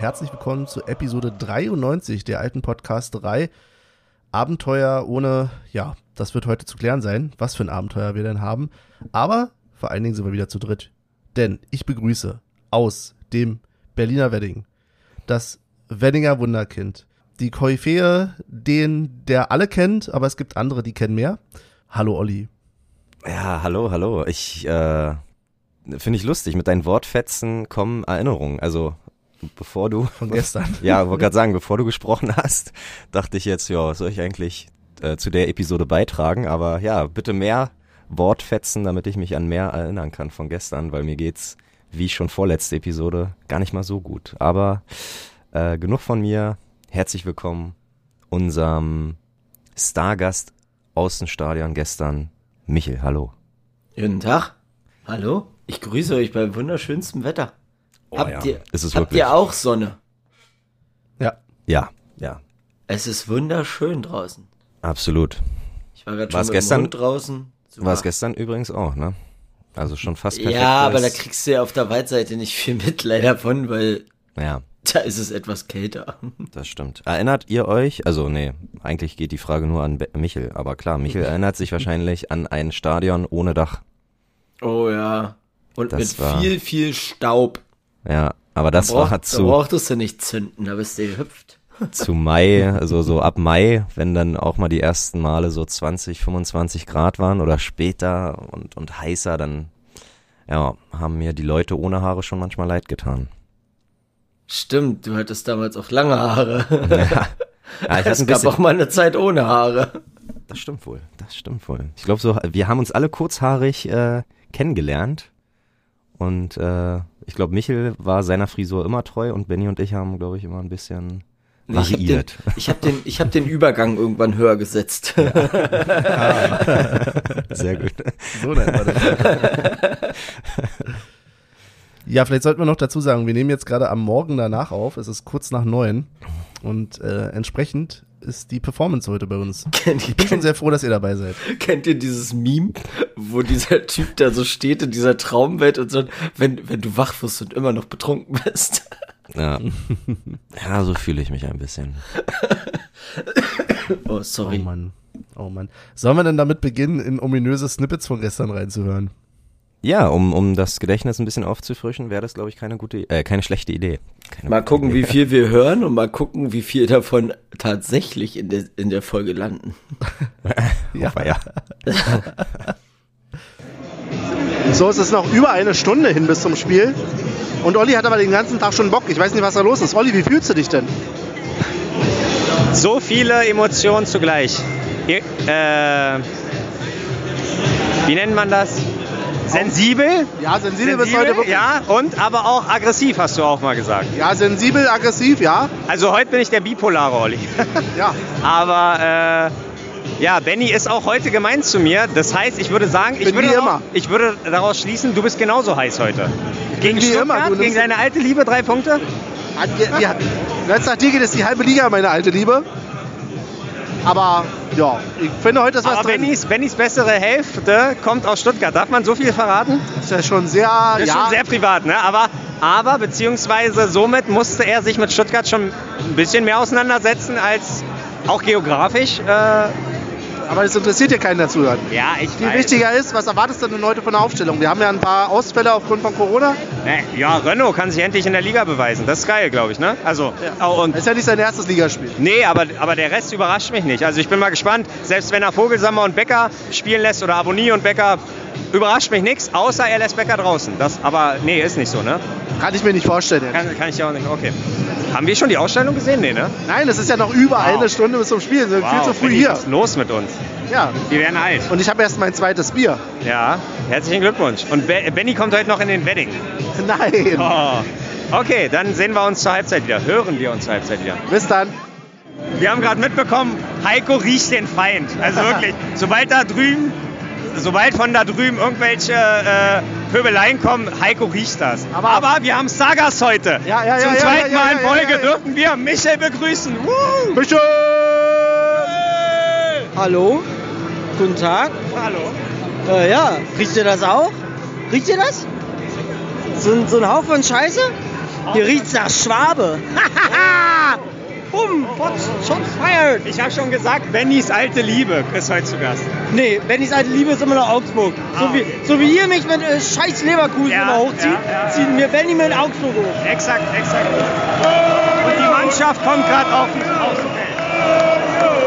herzlich willkommen zu Episode 93 der alten Podcast 3. Abenteuer ohne, ja, das wird heute zu klären sein, was für ein Abenteuer wir denn haben. Aber vor allen Dingen sind wir wieder zu dritt. Denn ich begrüße aus dem Berliner Wedding das Weddinger Wunderkind. Die Koryphäe, den der alle kennt, aber es gibt andere, die kennen mehr. Hallo Olli. Ja, hallo, hallo. Ich äh, finde ich lustig. Mit deinen Wortfetzen kommen Erinnerungen. Also bevor du von gestern. ja, wollte gerade sagen, bevor du gesprochen hast, dachte ich jetzt, ja, soll ich eigentlich äh, zu der Episode beitragen? Aber ja, bitte mehr Wortfetzen, damit ich mich an mehr erinnern kann von gestern, weil mir geht's wie schon vorletzte Episode gar nicht mal so gut. Aber äh, genug von mir. Herzlich willkommen unserem Stargast aus dem Stadion gestern, Michel. Hallo. Guten Tag. Hallo. Ich grüße euch beim wunderschönsten Wetter. Oh, habt ja. ihr, Ist es habt wirklich? ihr auch Sonne? Ja, Ja, ja, Es ist wunderschön draußen. absolut. Ich war gerade schon mit gestern? Hund draußen. War es gestern übrigens auch, ne? Also schon fast perfekt. Ja, aber da kriegst du ja auf der Waldseite nicht viel mit leider von, weil Ja, da ist es etwas kälter. das stimmt. Erinnert ihr euch, also nee, eigentlich geht die Frage nur an Be Michel, aber klar, Michel erinnert sich wahrscheinlich an ein Stadion ohne Dach. Oh ja. Und Das mit war- viel, viel Staub. Ja, aber das da, brauch, war da zu, brauchtest du nicht zünden, da bist du gehüpft. zu Mai, also so ab Mai, wenn dann auch mal die ersten Male so 20, 25 Grad waren oder später und, und heißer, dann ja, haben mir die Leute ohne Haare schon manchmal leid getan. Stimmt, du hattest damals auch lange Haare. Ja, ja es gab auch mal eine Zeit ohne Haare. Das stimmt wohl, das stimmt wohl. Ich glaube so, wir haben uns alle kurzhaarig äh, kennengelernt und äh, ich glaube Michel war seiner Frisur immer treu und Benny und ich haben, glaube ich, immer ein bisschen Nee, ich habe den, variiert. ich hab den, ich hab den Übergang irgendwann höher gesetzt. Sehr gut. so nennt man das. Ja, vielleicht sollten wir noch dazu sagen, wir nehmen jetzt gerade am Morgen danach auf. Es ist kurz nach neun. Und äh, entsprechend ist die Performance heute bei uns. kennt, Ich bin schon sehr froh, dass ihr dabei seid. kennt ihr dieses Meme, wo dieser Typ da so steht in dieser Traumwelt und so, wenn, wenn du wach wirst und immer noch betrunken bist? Ja, ja so fühle ich mich ein bisschen. Oh, Oh sorry. Mann. Oh Mann. Sollen wir denn damit beginnen, in ominöse Snippets von gestern reinzuhören? Ja, um, um das Gedächtnis ein bisschen aufzufrischen, wäre das, glaube ich, keine gute, äh, keine schlechte Idee. Keine Mal gucken, Idee. wie viel wir hören und mal gucken, wie viel davon tatsächlich in der, in der Folge landen. Ja. Aber ja. So, es ist noch über eine Stunde hin bis zum Spiel. Und Olli hat aber den ganzen Tag schon Bock. Ich weiß nicht, was da los ist. Olli, wie fühlst du dich denn? So viele Emotionen zugleich. Hier, Äh, wie nennt man das? Sensibel? Ja, sensibel, bis heute wirklich. ja, und aber auch aggressiv, hast du auch mal gesagt. Ja, sensibel, aggressiv, ja. Also heute bin ich der bipolare Olli. Ja. Aber äh, ja, Benny ist auch heute gemeint zu mir. Das heißt, ich würde sagen, ich würde, daraus- ich würde daraus schließen, du bist genauso heiß heute. Gegen wie Stuttgart, immer, gegen deine alte Liebe drei Punkte? Ja, ja. Jetzt nach dir geht es die halbe Liga, meine alte Liebe. Aber ja, ich finde heute ist was Aber drin. Bennys, Bennys bessere Hälfte kommt aus Stuttgart. Darf man so viel verraten? ist ja schon sehr, Das ist ja, schon sehr privat, ne? Aber, aber beziehungsweise somit musste er sich mit Stuttgart schon ein bisschen mehr auseinandersetzen als auch geografisch. Äh, aber das interessiert ja keinen, der zuhört. ja, ich Viel weiß. wichtiger ist, was erwartest du denn heute von der Aufstellung? Wir haben ja ein paar Ausfälle aufgrund von Corona. Ne, Ja, Renault kann sich endlich in der Liga beweisen. Das ist geil, glaube ich, ne? Also, oh, und Das ist ja nicht sein erstes Ligaspiel. Nee, aber, aber der Rest überrascht mich nicht. Also ich bin mal gespannt, selbst wenn er Vogelsammer und Becker spielen lässt oder Abonnie und Becker, überrascht mich nichts, außer er lässt Becker draußen. Das, aber nee, ist nicht so, ne? Kann ich mir nicht vorstellen. Kann, kann ich ja auch nicht. Okay. Haben wir schon die Ausstellung gesehen? Nee, ne? Nein, es ist ja noch über Wow. eine Stunde bis zum Spiel. Wir sind viel zu früh hier. Was ist los mit uns? Ja. Wir werden alt. Und ich habe erst mein zweites Bier. Ja, herzlichen Glückwunsch. Und Be Benny kommt heute noch in den Wedding. Nein. Oh. Okay, dann sehen wir uns zur Halbzeit wieder. Hören wir uns zur Halbzeit wieder. Bis dann. Wir haben gerade mitbekommen, Heiko riecht den Feind. Also wirklich, sobald da drüben, sobald von da drüben irgendwelche äh, Pöbeleien kommen, Heiko riecht das. Aber- Aber, wir haben Stargast heute. Ja, ja, ja, Zum zweiten Mal in Folge dürfen wir Michel begrüßen. Woo! Michel! Hallo? Guten Tag. Hallo. Äh, ja, riecht ihr das auch? Riecht ihr das? So, ein- so ein Haufen Scheiße? Hier riecht's nach Schwabe. Bumm, Shots fired. Ich habe schon gesagt, Bennys alte Liebe ist heute zu Gast. Nee, Bennys alte Liebe ist immer noch Augsburg. So, Ah, wie, okay. so wie ihr mich mit äh, scheiß Leverkusen Ja, immer hochzieht, ja, ja. zieht mir Benny mit Augsburg hoch. Exakt, exakt. Und die Mannschaft kommt gerade auf die Außenfeld.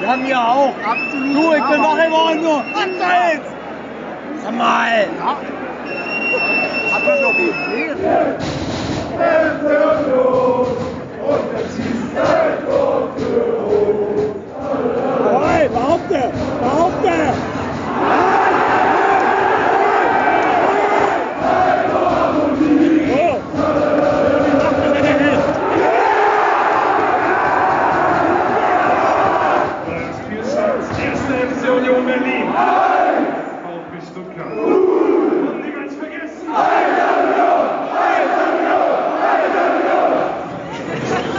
Wir haben hier auch. Absolut. Du, ich bin wach geworden, nur. Was soll's? Sag mal. Hey, behaupte! Behaupte! Erste FC Union Berlin. VfB Stuttgart. Und nicht ganz vergessen.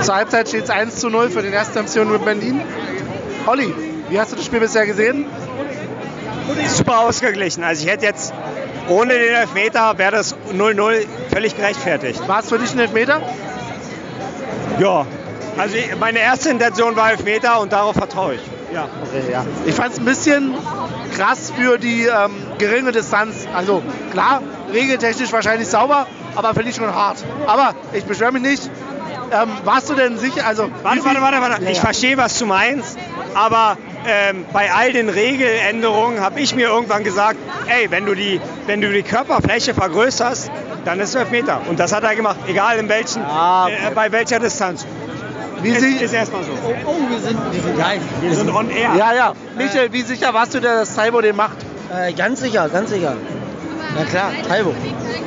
Zur Halbzeit steht es 1 zu 0 für den 1. MC Union Berlin. Olli, wie hast du das Spiel bisher gesehen? Super ausgeglichen. Also ich hätte jetzt ohne den Elfmeter wäre das 0-0 völlig gerechtfertigt. War es für dich ein Elfmeter? Ja. Also ich- meine erste Intention war Elfmeter und darauf vertraue ich. Ja. Okay, ja. Ich fand es ein bisschen krass für die ähm, geringe Distanz. Also klar, regeltechnisch wahrscheinlich sauber, aber finde ich schon hart. Aber ich beschwere mich nicht. Ähm, warst du denn sicher? Also, Warte, warte, warte, warte. Ja, Ich ja. verstehe, was du meinst, aber ähm, bei all den Regeländerungen habe ich mir irgendwann gesagt, ey, wenn du die, wenn du die Körperfläche vergrößerst, dann ist es Elfmeter. Und das hat er gemacht, egal in welchen, Ja, äh, bei welcher Distanz. Wie Ist, ist erstmal so. Oh, oh, wir sind, wir sind geil. Wir sind on air. ja, ja. Michael, wie sicher warst du, denn, dass Taibo den macht? Äh, ganz sicher, ganz sicher. Na klar, Taibo.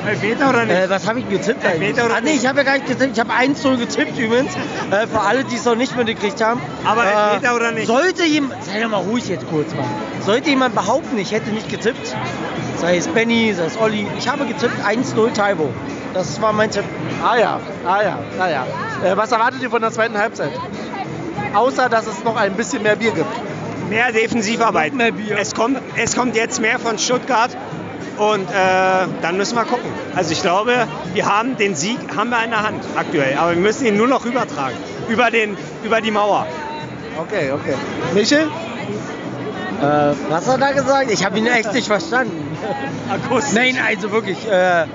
Elfmeter oder nicht? Äh, was habe ich getippt eigentlich? Elfmeter oder Ah, nee, ich habe ja gar nicht getippt. Ich habe 1-0 getippt übrigens. Äh, für alle, die es noch nicht mitgekriegt haben. Aber äh, Elfmeter oder nicht? Sollte jemand, sei doch mal ruhig jetzt kurz mal. Sollte jemand behaupten, ich hätte nicht getippt, sei es Benny, sei es Olli, ich habe getippt 1-0 Taibo. Das war mein Tipp. Ah ja, ah ja, ah ja. Äh, was erwartet ihr von der zweiten Halbzeit? Außer, dass es noch ein bisschen mehr Bier gibt. Mehr Defensivarbeit. Mehr Bier. Es kommt, es kommt jetzt mehr von Stuttgart und äh, dann müssen wir gucken. Also ich glaube, wir haben den Sieg haben wir in der Hand aktuell, aber wir müssen ihn nur noch übertragen über den über die Mauer. Okay, okay. Michel? Äh, was hat er gesagt? Ich habe ihn echt nicht verstanden. Akustisch. Nein, also wirklich. Äh,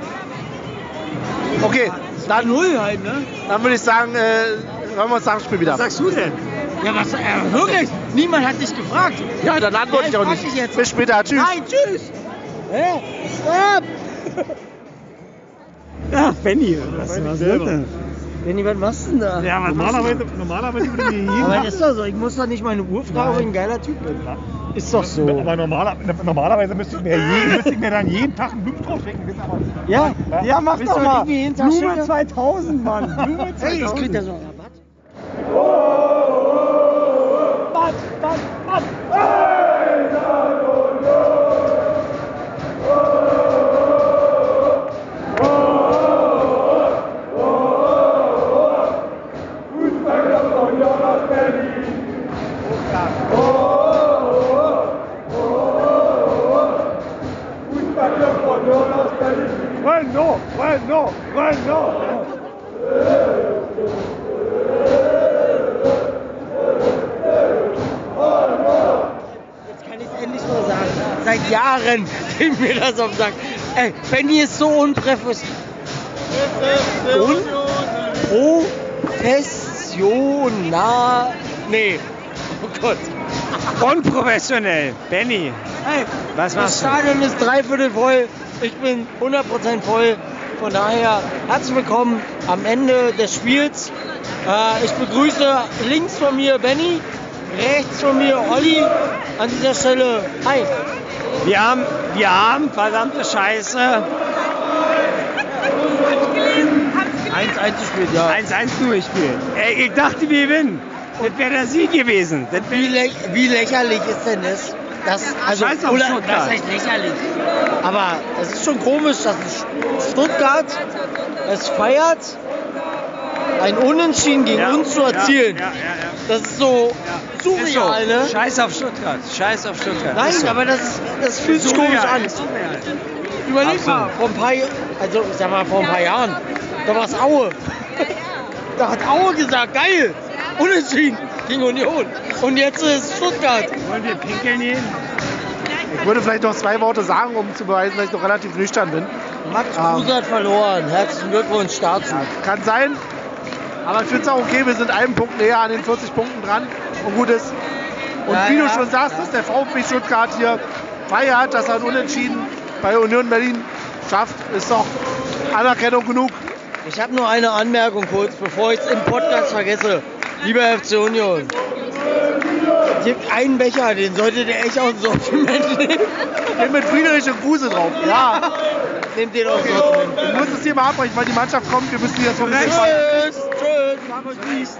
Okay, dann, Null halt, ne? dann würde ich sagen, äh, hören wir uns nach dem Spiel wieder. Was sagst du denn? Ja, was? Äh, wirklich? Niemand hat dich gefragt. Ja, dann antworte Ja, ich auch ich nicht. dich jetzt. Bis später, tschüss. Nein, tschüss. Hä? Stopp! Ja, Benny, was, was wird denn? Benni, was machst du denn da? Ja, was Normalerweise, normalerweise würde mir jeden Aber das ist doch so, ich muss doch nicht meine Uhr fragen, ob ich ein geiler Typ bin. Ist doch so. aber normaler, normalerweise müsste ich, mir je, müsste ich mir dann jeden Tag einen wisst ihr aber- Ja? Ja, mach doch mal. irgendwie jeden Tag Blume schicken? 2000, Mann. Blume Hey, ich 2000. krieg da so einen Rabatt. Bueno, geht mir das auf den Sack. Ey, Benny ist so unprofessionell. Unprofessional. Nee. Oh Gott. Unprofessionell. Benny. Hey, Was das machst du? Stadion ist dreiviertel voll. Ich bin 100% voll. Von daher herzlich willkommen am Ende des Spiels. Äh, ich begrüße links von mir Benny, rechts von mir Olli. An dieser Stelle, hi. Wir haben, haben, verdammte Scheiße. Hab's gelesen, hab's 1-1 gespielt, ja. 1-1 nur gespielt. Ey, ich dachte, wir gewinnen. Das wäre der Sieg gewesen. Das wär, Wie, lä wie lächerlich ist denn das? das also, Scheiß auf oder, Stuttgart. das heißt lächerlich. Aber es ist schon komisch, dass Stuttgart es feiert, ein Unentschieden gegen Ja, uns zu ja, erzielen. Ja, ja, ja. Das ist so Ist so. surreal, ne? Scheiß auf Stuttgart. Scheiß auf Stuttgart. Nein, Ist so. aber das, das fühlt sich komisch an. ist. Überleg mal, vor ein paar, also ich sag mal vor ein paar Jahren, da war es Aue. Da hat Aue gesagt, geil, unentschieden gegen Union. Und jetzt ist Stuttgart. Wollen wir pinkeln gehen? Ich würde vielleicht noch zwei Worte sagen, um zu beweisen, dass ich noch relativ nüchtern bin. Max. Kruse hat verloren. Herzlichen Glückwunsch dazu. Kann sein. Aber ich finde es auch okay, wir sind einen Punkt näher an den 40 Punkten dran und gut ist. Und Ja, wie du ja. schon sagst, dass der VfB Stuttgart hier feiert, dass er ein Unentschieden bei Union Berlin schafft, ist doch Anerkennung genug. Ich habe nur eine Anmerkung kurz, bevor ich es im Podcast vergesse. Lieber FC Union, gibt einen Becher, den solltet ihr echt aus dem Sortiment nehmen. Den mit Friedrich und Kruse drauf. Ja, Nehmt den aus dem Sortiment. ich muss es hier mal abbrechen, weil die Mannschaft kommt. Wir müssen ein bisschen fahren. Tschüss, tschüss.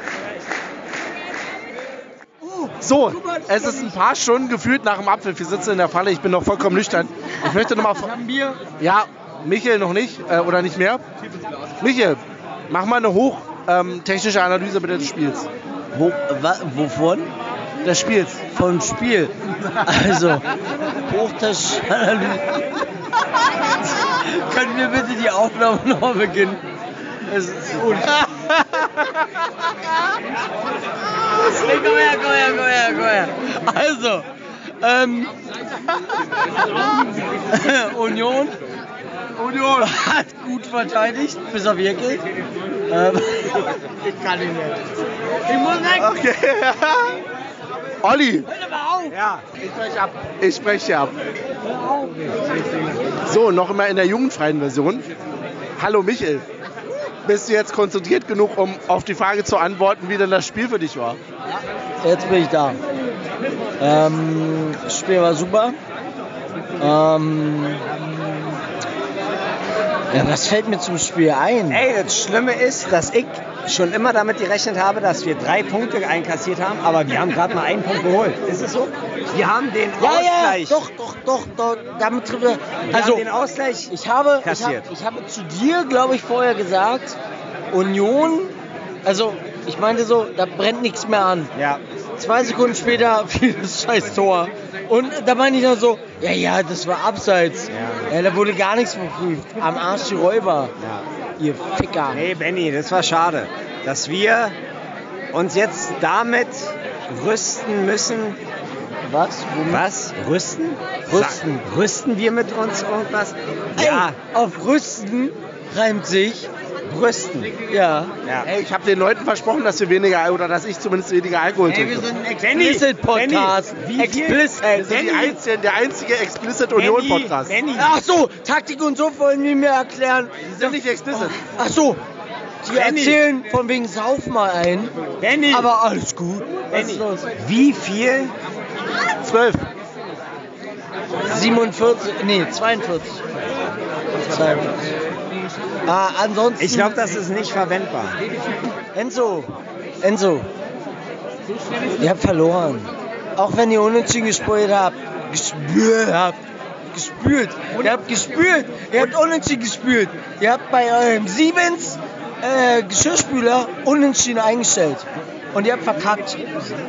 So, es ist ein paar Stunden gefühlt nach dem Apfel. Wir sitzen in der Falle. Ich bin noch vollkommen nüchtern. Ich möchte nochmal. Haben Bier? Ja, Michael noch nicht äh, oder nicht mehr. Michael, mach mal eine hochtechnische Analyse bitte des Spiels. Wo, wa, wovon? Des Spiels. Vom Spiel. Also, hochtechnische Analyse. Können wir bitte die Aufnahme nochmal beginnen? Es ist Hey, komm her, komm her, komm her, komm her. Also, ähm, Union. Union hat gut verteidigt, bis auf Jekyll. Ähm, ich kann ihn nicht. Ich muss weg. Okay. Olli, Hör mal auf. ja, ich spreche ab. Ich spreche ab. So, noch immer in der jugendfreien Version. Hallo Michael. Bist du jetzt konzentriert genug, um auf die Frage zu antworten, wie denn das Spiel für dich war? Jetzt bin ich da. Ähm, das Spiel war super. Ähm, ja, was fällt mir zum Spiel ein? Ey, das Schlimme ist, dass ich schon immer damit gerechnet habe, dass wir drei Punkte einkassiert haben, aber wir haben gerade mal einen Punkt geholt. Ist es so? Wir haben den ja, ja, Ausgleich. doch, doch, doch, doch, damit er. Wir Also, haben den Ausgleich. ich habe, ich, kassiert. habe, ich habe zu dir, glaube ich, vorher gesagt, Union, also, ich meinte so, da brennt nichts mehr an. Ja. Zwei Sekunden später fiel das scheiß Tor. Und da meine ich dann so, ja, ja, das war abseits. Ja. da wurde gar nichts verprüft. Am Arsch die Räuber. Ihr Ficker. Nee, Benny, das war schade, dass wir uns jetzt damit rüsten müssen. Was? Womit? Was? Rüsten? Rüsten. Rüsten wir mit uns irgendwas? Ja, Ey, auf Rüsten reimt sich. Brüsten. Ja. Ja. Ey, ich habe den Leuten versprochen, dass wir weniger, oder dass ich zumindest weniger Alkohol Ey, wir trinke. sind ein Benny, Explicit-Podcast. Benny, wie Explicit. Wir sind die Benny. einzigen, der einzige Explicit Union Podcast. Benny, Ach so, Taktik und so wollen die mir erklären. Die sind nicht explicit. Ach so, die Benny. erzählen von wegen Sauf mal ein. Benny, Aber alles gut. Was Benny, ist los? wie viel? Zwölf. 47, nee, 42. 42. Ah, ansonsten. Ich glaube, das ist nicht verwendbar. Enzo, Enzo, ihr habt verloren. Auch wenn ihr unentschieden gespielt habt. Gespürt habt. Gespürt. Ihr habt gespürt. Ihr habt unentschieden gespielt. Ihr habt bei eurem Siemens äh, Geschirrspüler unentschieden eingestellt. Und ihr habt verkackt.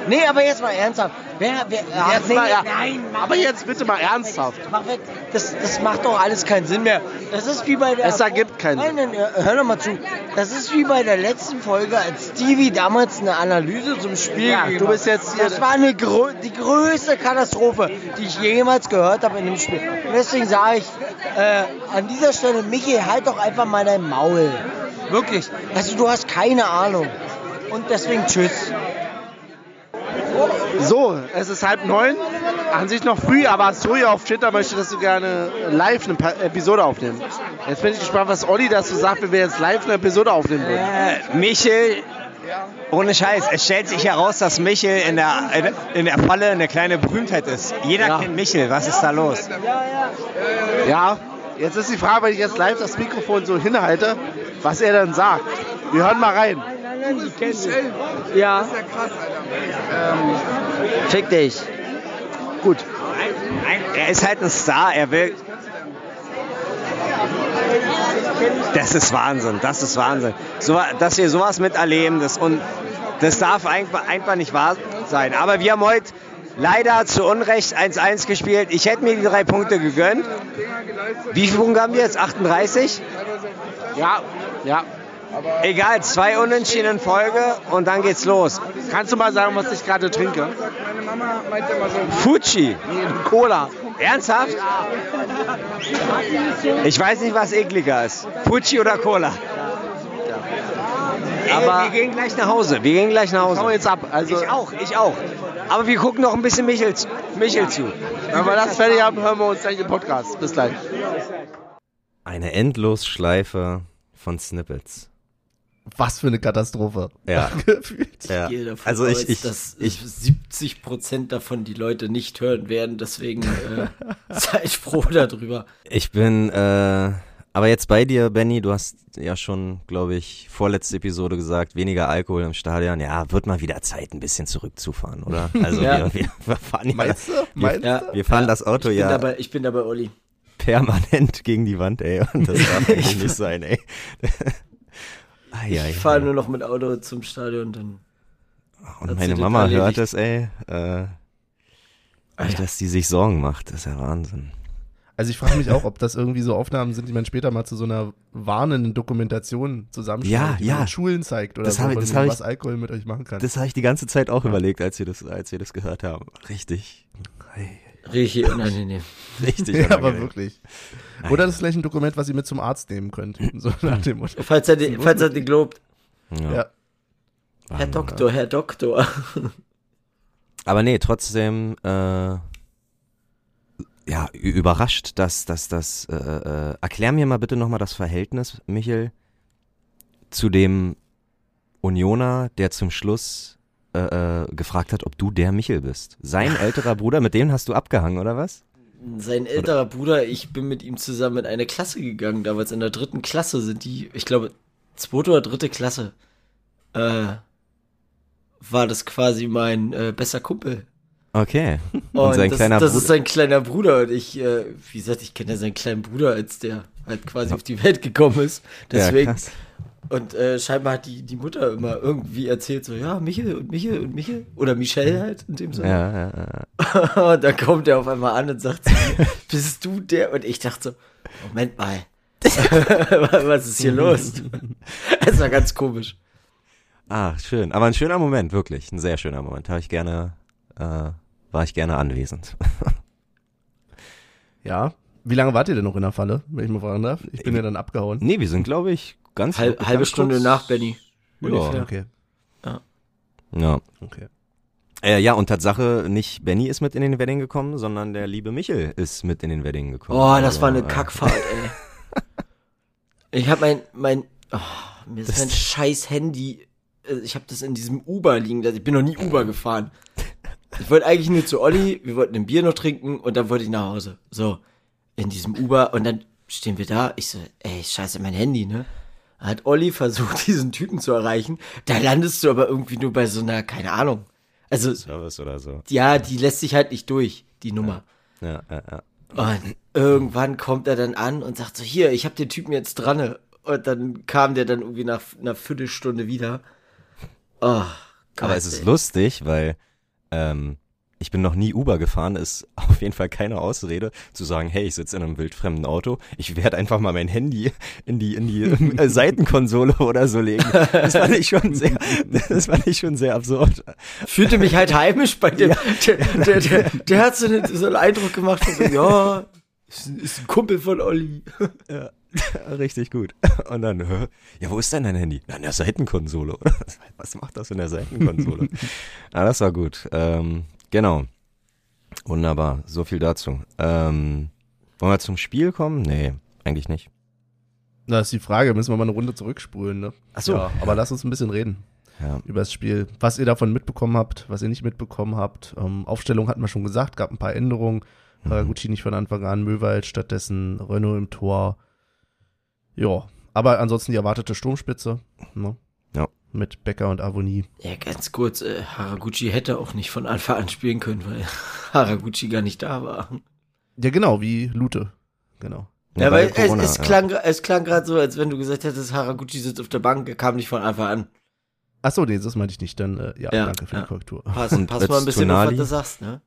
Nee, aber jetzt mal ernsthaft. Wer, wer, ach, Jetzt nee, mal, ja. Nein, Aber jetzt bitte mal ernsthaft. Mach weg. Das, das macht doch alles keinen Sinn mehr. Das ist wie bei der. Es ergibt keinen Nein, nein, äh, hör doch mal zu. Das ist wie bei der letzten Folge, als Stevie damals eine Analyse zum Spiel Ja, du bist jetzt hier- Das war eine grö die größte Katastrophe, die ich jemals gehört habe in dem Spiel. Und deswegen sage ich äh, an dieser Stelle, Michi, halt doch einfach mal dein Maul. Wirklich. Also du hast keine Ahnung. Und deswegen tschüss. So, es ist halb neun. An sich noch früh, aber Soja auf Twitter möchte, dass du gerne live eine Pa- Episode aufnehmen. Jetzt bin ich gespannt, was Olli dazu sagt, wenn wir jetzt live eine Episode aufnehmen würden. Äh, Michel, ohne Scheiß, es stellt sich heraus, dass Michel in der, in der Falle eine kleine Berühmtheit ist. Jeder Ja. kennt Michel, was ist da los? Ja, Jetzt ist die Frage, wenn ich jetzt live das Mikrofon so hinhalte, was er dann sagt. Wir hören mal rein. Ja. Ähm, Fick dich. Gut. Er ist halt ein Star, er will. Das ist Wahnsinn, das ist Wahnsinn. So, dass wir sowas miterleben, das, und das darf einfach, einfach nicht wahr sein. Aber wir haben heute leider zu Unrecht 1-1 gespielt. Ich hätte mir die drei Punkte gegönnt. Wie viele Punkte haben wir jetzt? 38? Ja, ja. Egal, zwei Unentschieden in Folge und dann geht's los. Kannst du mal sagen, was ich gerade trinke? meine Mama meinte immer so, Fuji. Cola. Ernsthaft? Ich weiß nicht, was ekliger ist. Fuji oder Cola? Aber wir gehen gleich nach Hause. Wir gehen gleich nach Hause. jetzt ab. Also, Ich auch, ich auch. Aber wir gucken noch ein bisschen Michel, zu- Michel zu. wenn wir das fertig haben, hören wir uns gleich im Podcast. Bis gleich. Eine Endlosschleife von Snippets. Was für eine Katastrophe. Ja. Gefühlt. ja. gehe davon Also ich, aus, ich, dass ich, 70 Prozent davon die Leute nicht hören werden. Deswegen äh, seid froh darüber. ich bin, äh, aber jetzt bei dir, Benny, du hast ja schon, glaube ich, vorletzte Episode gesagt, weniger Alkohol im Stadion. Ja, wird mal wieder Zeit, ein bisschen zurückzufahren, oder? Also Ja. wir, wir, wir fahren ja, Meinst du? Meinst Ja. du? wir fahren das Auto ich bin ja dabei, ich bin dabei, Olli. permanent gegen die Wand, ey. Und das darf eigentlich nicht sein, ey. Ai, Ich fahre nur noch mit Auto zum Stadion. Dann Und meine Mama das hört es, ey. Äh, nicht, dass die sich Sorgen macht. Das ist ja Wahnsinn. Also ich frage mich auch, ob das irgendwie so Aufnahmen sind, die man später mal zu so einer warnenden Dokumentation zusammenschneidet, Ja, die ja. man in Schulen zeigt oder Das so, habe ich- das habe ich- was Alkohol mit euch machen kann. Das habe ich die ganze Zeit auch überlegt, als wir das, als wir das gehört haben. Richtig. Ei, richtig unangenehm. Richtig. ja, aber wirklich. Oder das ist vielleicht ein Dokument, was ihr mit zum Arzt nehmen könnt. So nach dem Motto. Falls er, die, falls er die glaubt. Ja. Ja. Herr. Doktor, Herr Doktor. Aber nee, trotzdem, äh, ja, überrascht, dass, dass das, äh, äh, erklär mir mal bitte nochmal das Verhältnis, Michel, zu dem Unioner, der zum Schluss äh, äh, gefragt hat, ob du der Michel bist. Sein älterer Bruder, mit dem hast du abgehangen, oder was? Sein älterer Bruder, ich bin mit ihm zusammen in eine Klasse gegangen. Damals in der dritten Klasse sind die, ich glaube, zweite oder dritte Klasse. Äh, war das quasi mein äh, bester Kumpel. Okay. Und, Und sein das, kleiner das Bruder. ist sein kleiner Bruder und ich, äh, wie gesagt, ich kenne ja seinen kleinen Bruder, als der halt quasi auf die Welt gekommen ist. Deswegen. Ja. Und äh, scheinbar hat die, die Mutter immer irgendwie erzählt, so, ja, Michel und Michel und Michel. Oder Michelle halt in dem Sinne. Ja, ja, ja. und dann kommt er auf einmal an und sagt zu mir, bist du der? Und ich dachte so, Moment mal. Was ist hier los? Es war ganz komisch. Ah, schön. Aber ein schöner Moment, wirklich. Ein sehr schöner Moment. Habe ich gerne, äh, war ich gerne anwesend. Ja. Wie lange wart ihr denn noch in der Falle, wenn ich mal fragen darf? Ich bin ja dann abgehauen. nee, wir sind, glaube ich, ganz Halb, ganz halbe Stunde kurz- nach Benny. Ja. Ungefähr. Okay, Ja. okay. Äh, ja, und Tatsache, nicht Benny ist mit in den Wedding gekommen, sondern der liebe Michel ist mit in den Wedding gekommen. Oh, das war eine Also, äh, Kackfahrt, ey. Ich hab mein, mein, oh, mir ist Das- mein scheiß Handy, äh, ich hab das in diesem Uber liegen, ich bin noch nie Uber gefahren. Ich wollte eigentlich nur zu Olli, wir wollten ein Bier noch trinken und dann wollte ich nach Hause. So, in diesem Uber und dann stehen wir da, ich so, ey, scheiße, mein Handy, ne? Hat Olli versucht, diesen Typen zu erreichen, da landest du aber irgendwie nur bei so einer, keine Ahnung. Also, Service oder so. ja, die lässt sich halt nicht durch, die Nummer. Ja, ja, ja. Und irgendwann kommt er dann an und sagt so, hier, ich hab den Typen jetzt dran. Und dann kam der dann irgendwie nach einer Viertelstunde wieder. Oh, Gott, Aber es ist ey. lustig, weil ähm, ich bin noch nie Uber gefahren, ist auf jeden Fall keine Ausrede zu sagen, hey, ich sitze in einem wildfremden Auto, ich werde einfach mal mein Handy in die in die äh, Seitenkonsole oder so legen. Das fand ich schon sehr, das fand ich schon sehr absurd. Fühlte mich halt heimisch bei dem. Der, der, der, der hat so einen, so einen Eindruck gemacht so, ja, ist, ein- ist ein Kumpel von Olli. Richtig gut. Und dann, hä? ja, wo ist denn dein Handy? Na, in der Seitenkonsole. oder? Was macht das in der Seitenkonsole? ah, das war gut. Ähm, genau. Wunderbar. So viel dazu. Ähm, wollen wir zum Spiel kommen? Nee, eigentlich nicht. Da ist die Frage, müssen wir mal eine Runde zurückspulen, ne? Ach so. Ja, aber lass uns ein bisschen reden Ja. über das Spiel. Was ihr davon mitbekommen habt, was ihr nicht mitbekommen habt. Ähm, Aufstellung hatten wir schon gesagt, gab ein paar Änderungen. Haraguchi nicht von Anfang an, Möwald stattdessen, Renault im Tor. Ja, aber ansonsten die erwartete Sturmspitze. Ne? Ja. Mit Becker und Avoni. Ja, ganz kurz, äh, Haraguchi hätte auch nicht von Anfang an spielen können, weil Haraguchi gar nicht da war. Ja, genau, wie Lute. Genau. Ja, weil es, Corona, es ja. klang, es klang gerade so, als wenn du gesagt hättest, Haraguchi sitzt auf der Bank, er kam nicht von Anfang an. Achso, nee, das meinte ich nicht. Dann, äh, ja, Ja, danke für ja. die Korrektur. Pass, Und pass mal ein als bisschen auf, was Tonali- du sagst, ne?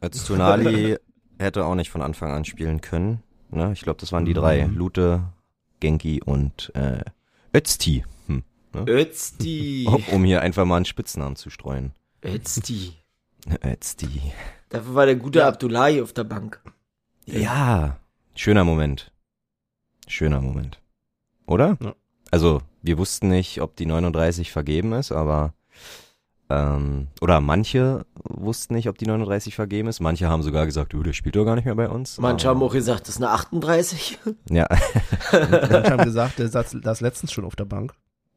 Als Tonali hätte auch nicht von Anfang an spielen können. Ne? Ich glaube, das waren die drei. Mhm. Lute, Genki und äh, Özti. Hm. Özti. Um hier einfach mal einen Spitznamen zu streuen. Özti. Özti. Dafür war der gute Ja. Abdullahi auf der Bank. Ja, schöner Moment. Schöner Moment. Oder? Ja. Also, wir wussten nicht, ob die 39 vergeben ist, aber ähm, oder manche wussten nicht, ob die 39 vergeben ist. Manche haben sogar gesagt, oh, der spielt doch gar nicht mehr bei uns. Manche Aber- haben auch gesagt, das ist eine 38. Ja, Manche haben gesagt, der saß, saß letztens schon auf der Bank.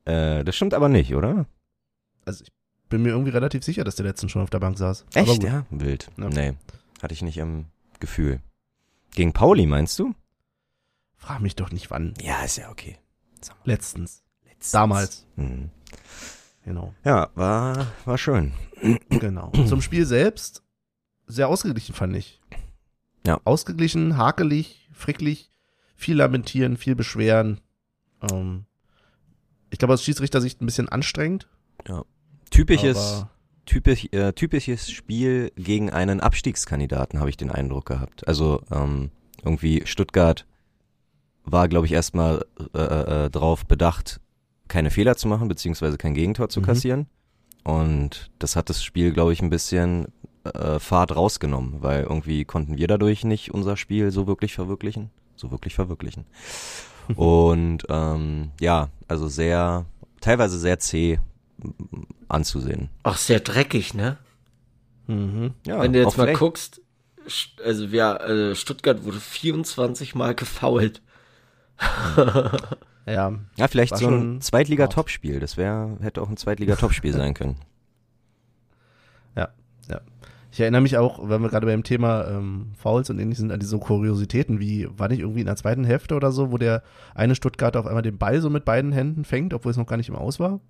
Äh, das stimmt aber nicht, oder? Also ich bin mir irgendwie relativ sicher, dass der letztens schon auf der Bank saß. Echt, ja? Wild. Ja. Nee, hatte ich nicht im Gefühl. Gegen Pauli, meinst du? Frag mich doch nicht wann. Ja, ist ja okay. Letztens. Damals. Mhm. Genau. Ja, war, war schön. Genau. Zum Spiel selbst sehr ausgeglichen, fand ich. Ja. Ausgeglichen, hakelig, fricklich, viel lamentieren, viel beschweren. Ähm, ich glaube, aus Schiedsrichtersicht ein bisschen anstrengend. Typisches, Aber typisch, äh, typisches Spiel gegen einen Abstiegskandidaten, habe ich den Eindruck gehabt. Also ähm, irgendwie Stuttgart war, glaube ich, erstmal äh, äh, drauf bedacht, keine Fehler zu machen, beziehungsweise kein Gegentor zu Mhm. kassieren. Und das hat das Spiel, glaube ich, ein bisschen äh, Fahrt rausgenommen, weil irgendwie konnten wir dadurch nicht unser Spiel so wirklich verwirklichen. So wirklich verwirklichen. Und ähm, ja, also sehr, teilweise sehr zäh anzusehen. Ach, sehr dreckig, ne? mhm. Ja, Wenn du jetzt auch mal vielleicht- guckst, St- also wir, äh, Stuttgart wurde 24 Mal gefoult. ja, Ja, vielleicht so ein Zweitliga-Topspiel. Das wäre, hätte auch ein Zweitliga-Topspiel sein können. Ich erinnere mich auch, wenn wir gerade beim Thema ähm, Fouls und ähnlich sind, an diese Kuriositäten, wie war nicht irgendwie in der zweiten Hälfte oder so, wo der eine Stuttgarter auf einmal den Ball so mit beiden Händen fängt, obwohl es noch gar nicht im Aus war?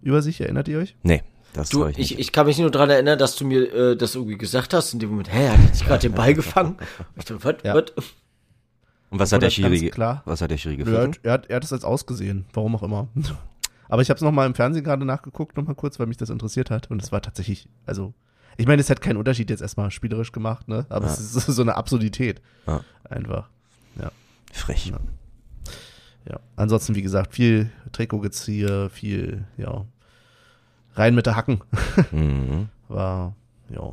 Über sich, erinnert ihr euch? Nee, das Du, ich ich, nicht. ich kann mich nur dran erinnern, dass du mir äh, das irgendwie gesagt hast, in dem Moment, hä, hat jetzt gerade den Ball gefangen? Ich dachte, was, Ja. was? Und was hat der Schiri, klar. was hat der Schiri Er hat, er, hat, er hat es als ausgesehen, warum auch immer. Aber ich habe es nochmal im Fernsehen gerade nachgeguckt, nochmal kurz, weil mich das interessiert hat. Und es war tatsächlich, also, ich meine, es hat keinen Unterschied jetzt erstmal spielerisch gemacht, ne? Aber Ja. es ist so eine Absurdität. Ja. Einfach. Frech. Ja. Ja. Ansonsten, wie gesagt, viel Trikotgezieher, viel, ja, rein mit der Hacken. Mhm. War, ja,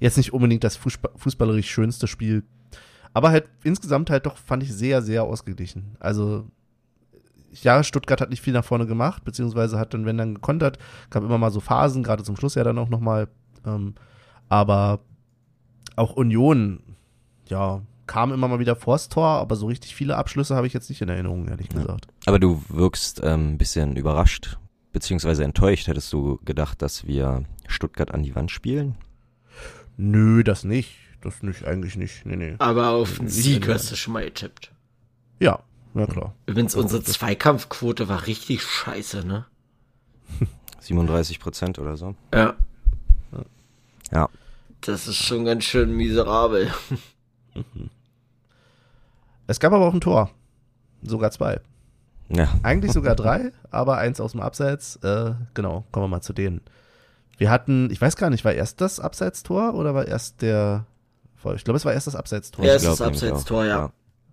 jetzt nicht unbedingt das Fußball fußballerisch schönste Spiel. Aber halt insgesamt halt doch, fand ich sehr, sehr ausgeglichen. Also, ja, Stuttgart hat nicht viel nach vorne gemacht, beziehungsweise hat dann, wenn dann gekontert, gab immer mal so Phasen, gerade zum Schluss ja dann auch nochmal. Ähm, aber auch Union, ja, kam immer mal wieder vors Tor, aber so richtig viele Abschlüsse habe ich jetzt nicht in Erinnerung, ehrlich Ja. gesagt. Aber du wirkst ähm, ein bisschen überrascht, beziehungsweise enttäuscht. Hättest du gedacht, dass wir Stuttgart an die Wand spielen? Nö, das nicht. Das nicht, eigentlich nicht. Nee, nee. Aber auf den Nicht Sieg ändern. hast du schon mal getippt. Ja, na klar. Übrigens, unsere Zweikampfquote war richtig scheiße, ne? 37 Prozent oder so. Ja. Ja. Das ist schon ganz schön miserabel. Es gab aber auch ein Tor. Sogar zwei. Ja. Eigentlich sogar drei, aber eins aus dem Abseits. Äh, genau, kommen wir mal zu denen. Wir hatten, ich weiß gar nicht, war erst das Abseitstor oder war erst der. Ich glaube, es war erst das Abseitstor. Ja, glaub nämlich Abseits-Tor, auch. ja.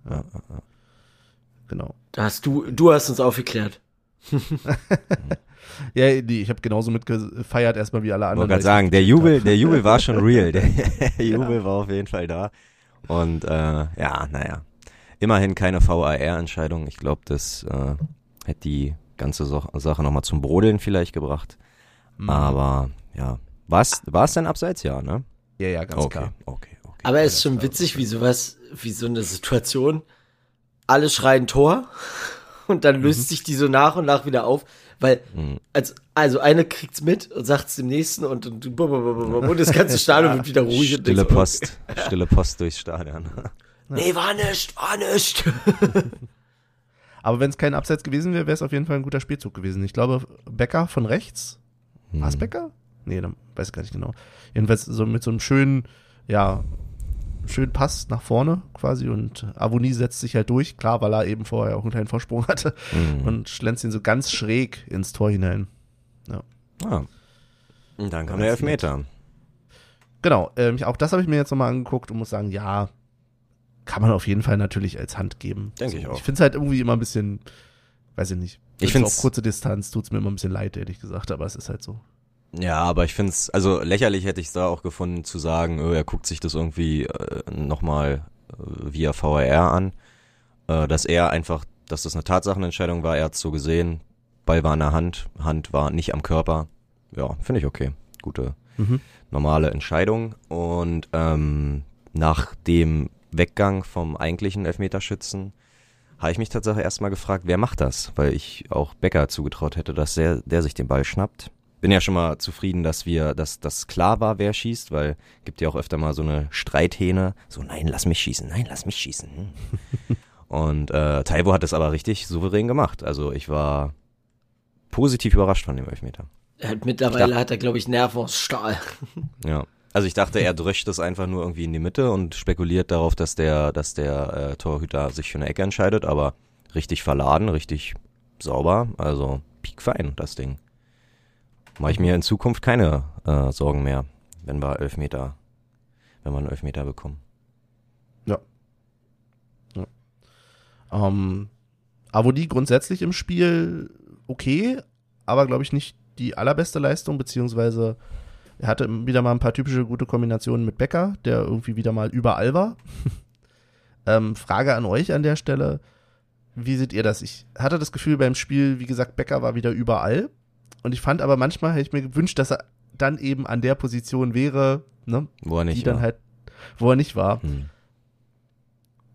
ja. Genau. Da hast du, du hast uns aufgeklärt. Ja, nee, ich habe genauso mitgefeiert erstmal wie alle Ich anderen. wollte gerade sagen, ich der Jubel, hab. der Jubel war schon real. Der Jubel war auf jeden Fall da. Und äh, ja, naja. Immerhin keine VAR-Entscheidung. Ich glaube, das äh, hätte die ganze so Sache nochmal zum Brodeln vielleicht gebracht. Mhm. Aber ja. War es denn abseits? Ja, ne? Ja, ja, ganz okay, klar. okay, okay. Aber es ist schon witzig, wie sowas, wie so eine Situation. Alle schreien Tor und dann löst sich die so nach und nach wieder auf, Weil, Mhm. als, also eine kriegt's mit und sagt's dem nächsten und, und, und, und das ganze Stadion wird wieder ruhig. und Stille denkst, Post, stille Post durchs Stadion. Nee, war nicht, war nicht. Aber wenn es kein Abseits gewesen wäre, wäre es auf jeden Fall ein guter Spielzug gewesen. Ich glaube, Becker von rechts. Hm. Becker? Nee, dann weiß ich gar nicht genau. Jedenfalls so mit so einem schönen, ja, schönen Pass nach vorne quasi und Avonie setzt sich halt durch, klar, weil er eben vorher auch einen kleinen Vorsprung hatte Mhm. und schlänzt ihn so ganz schräg ins Tor hinein. Ah. Und dann kam der Elfmeter. Genau, ähm, auch das habe ich mir jetzt nochmal angeguckt und muss sagen, ja, kann man auf jeden Fall natürlich als Hand geben. Denke ich auch. Ich finde es halt irgendwie immer ein bisschen, weiß ich nicht. Ich find's- auf kurze Distanz tut es mir immer ein bisschen leid, ehrlich gesagt, aber es ist halt so. Ja, aber ich find's, also lächerlich hätte ich es da auch gefunden zu sagen, oh, er guckt sich das irgendwie äh, nochmal äh, via VAR an, äh, dass er einfach, dass das eine Tatsachenentscheidung war, er hat's so gesehen, Ball war in der Hand, Hand war nicht am Körper. Ja, finde ich okay. Gute, Mhm. normale Entscheidung. Und ähm, nach dem Weggang vom eigentlichen Elfmeterschützen habe ich mich tatsächlich erstmal gefragt, wer macht das? Weil ich auch Becker zugetraut hätte, dass der, der sich den Ball schnappt. Bin ja schon mal zufrieden, dass wir, dass das klar war, wer schießt, weil gibt ja auch öfter mal so eine Streithähne. So, nein, lass mich schießen, nein, lass mich schießen. Hm. Und äh, Taiwo hat es aber richtig souverän gemacht. Also ich war positiv überrascht von dem Elfmeter. Er mittlerweile Ja. hat er, glaube ich, Nerven aus Stahl. Ja. Also ich dachte, er dröscht es einfach nur irgendwie in die Mitte und spekuliert darauf, dass der, dass der äh, Torhüter sich für eine Ecke entscheidet, aber richtig verladen, richtig sauber, also piekfein, das Ding. Mache ich mir in Zukunft keine äh, Sorgen mehr, wenn wir Elfmeter, wenn wir einen Elfmeter bekommen. Ähm, Avodi grundsätzlich im Spiel okay, aber glaube ich nicht die allerbeste Leistung, beziehungsweise er hatte wieder mal ein paar typische gute Kombinationen mit Becker, der irgendwie wieder mal überall war. ähm, Frage an euch an der Stelle, wie seht ihr das? Ich hatte das Gefühl beim Spiel, wie gesagt, Becker war wieder überall und ich fand aber manchmal, hätte ich mir gewünscht, dass er dann eben an der Position wäre, ne, Wo er die nicht dann war. halt, wo er nicht war. Hm.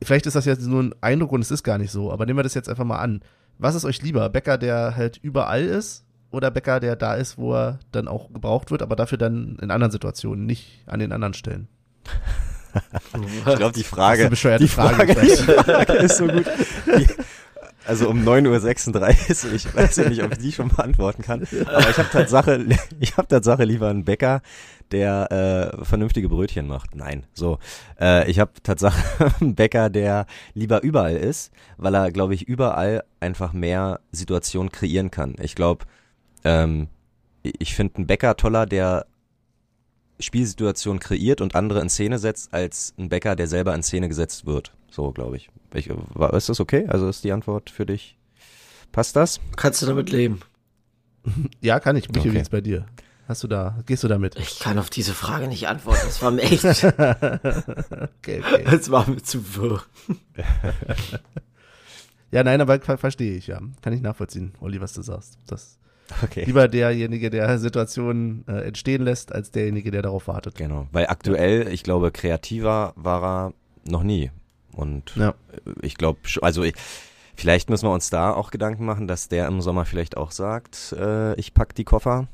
Vielleicht ist das jetzt nur ein Eindruck und es ist gar nicht so, aber nehmen wir das jetzt einfach mal an. Was ist euch lieber? Becker, der halt überall ist oder Becker, der da ist, wo er dann auch gebraucht wird, aber dafür dann in anderen Situationen, nicht an den anderen Stellen? Ich glaube, die Frage, Das ist eine bescheuerte die Frage, Frage. die Frage ist so gut. Die, also um 9.36 Uhr, ich weiß ja nicht, ob ich die schon beantworten kann, aber ich habe Tatsache, ich habe Tatsache lieber einen Bäcker, der äh, vernünftige Brötchen macht. Nein, so. Äh, ich habe Tatsache einen Bäcker, der lieber überall ist, weil er, glaube ich, überall einfach mehr Situationen kreieren kann. Ich glaube, ähm, ich finde einen Bäcker toller, der Spielsituation kreiert und andere in Szene setzt, als ein Bäcker, der selber in Szene gesetzt wird. So, glaube ich. ich. war- Ist das okay? Also ist die Antwort für dich? Passt das? Kannst du damit leben? Ja, kann ich. Michael, Okay. wie ist bei dir? Hast du da, gehst du damit? Ich kann auf diese Frage nicht antworten. Das war mir echt, Okay, okay. das war mir zu wirr. Ja, nein, aber ver verstehe ich, ja. Kann ich nachvollziehen, Olli, was du sagst. Das Okay. lieber derjenige, der Situationen äh, entstehen lässt, als derjenige, der darauf wartet. Genau. Weil aktuell, ich glaube, kreativer war er noch nie. Und Ja. ich glaube, also ich, vielleicht müssen wir uns da auch Gedanken machen, dass der im Sommer vielleicht auch sagt, äh, ich pack die Koffer.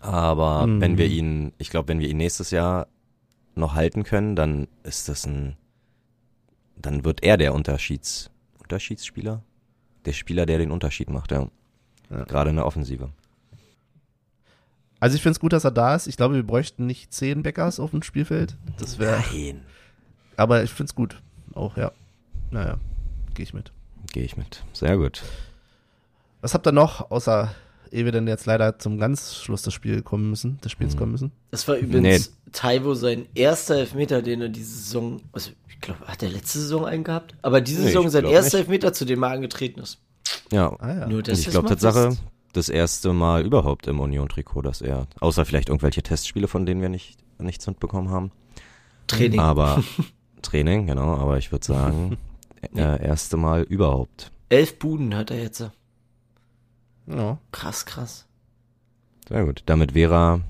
Aber Mhm. wenn wir ihn, ich glaube, wenn wir ihn nächstes Jahr noch halten können, dann ist das ein, dann wird er der Unterschieds, Unterschiedsspieler? Der Spieler, der den Unterschied macht, ja. Ja. Gerade in der Offensive. Also ich finde es gut, dass er da ist. Ich glaube, wir bräuchten nicht zehn Bäckers auf dem Spielfeld. Das wäre, Nein. aber ich finde es gut. Auch, ja. Naja, gehe ich mit. Gehe ich mit. Sehr gut. Was habt ihr noch, außer ehe wir denn jetzt leider zum ganz Schluss des Spiels kommen müssen, des Spiels Mhm. kommen müssen? Das war übrigens Taiwo sein erster Elfmeter, den er diese Saison, also ich glaube, hat er letzte Saison einen gehabt? Aber diese Nee, Saison sein erster nicht. Elfmeter, zu dem er angetreten ist. Ja. Ah ja. Nur Und das ich glaube Tatsache, das erste Mal überhaupt im Union-Trikot, dass er, außer vielleicht irgendwelche Testspiele, von denen wir nicht nichts mitbekommen haben. Training. Aber Training, genau, aber ich würde sagen, äh, erste Mal überhaupt. Elf Buden hat er jetzt. ja. Krass, krass. Sehr gut. Damit wäre er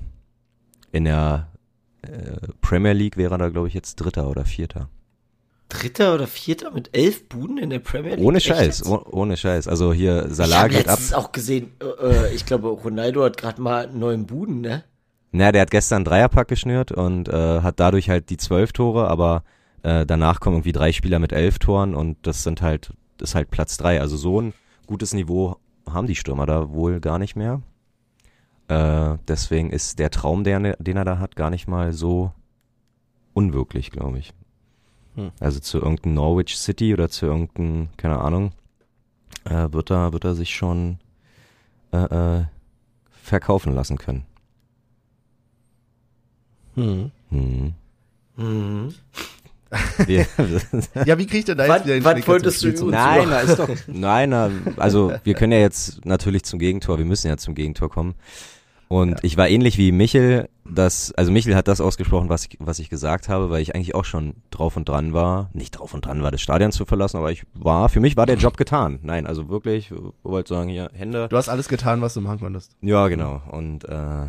in der äh, Premier League wäre er da, glaube ich, jetzt Dritter oder Vierter. Dritter oder Vierter mit elf Buden in der Premier League? Ohne Scheiß, oh, ohne Scheiß. Also hier Ich Salah habe geht ab. letztens auch gesehen, äh, ich glaube, Ronaldo hat gerade mal neuen Buden, ne? Na, der hat gestern einen Dreierpack geschnürt und äh, hat dadurch halt die zwölf Tore, aber äh, danach kommen irgendwie drei Spieler mit elf Toren und das sind halt, das ist halt Platz drei. Also so ein gutes Niveau haben die Stürmer da wohl gar nicht mehr. Äh, deswegen ist der Traum, den, den er da hat, gar nicht mal so unwirklich, glaube ich. Hm. Also zu irgendeinem Norwich City oder zu irgendeinem, keine Ahnung, äh, wird er, wird er sich schon äh, äh, verkaufen lassen können. Hm. Hm. Mhm. Wir, Ja, wie kriegt ihr da jetzt Was- wieder den was wolltest du zurück? nein, na, ist doch, nein, na, also wir können ja jetzt natürlich zum Gegentor, wir müssen ja zum Gegentor kommen. Und Ja. ich war ähnlich wie Michel, das, also Michel hat das ausgesprochen, was ich, was ich gesagt habe, weil ich eigentlich auch schon drauf und dran war, nicht drauf und dran war, das Stadion zu verlassen, aber ich war, für mich war der Job getan. Nein, also wirklich, wollte sagen, hier, Hände. Du hast alles getan, was du machen konntest. Ja, genau. Und äh,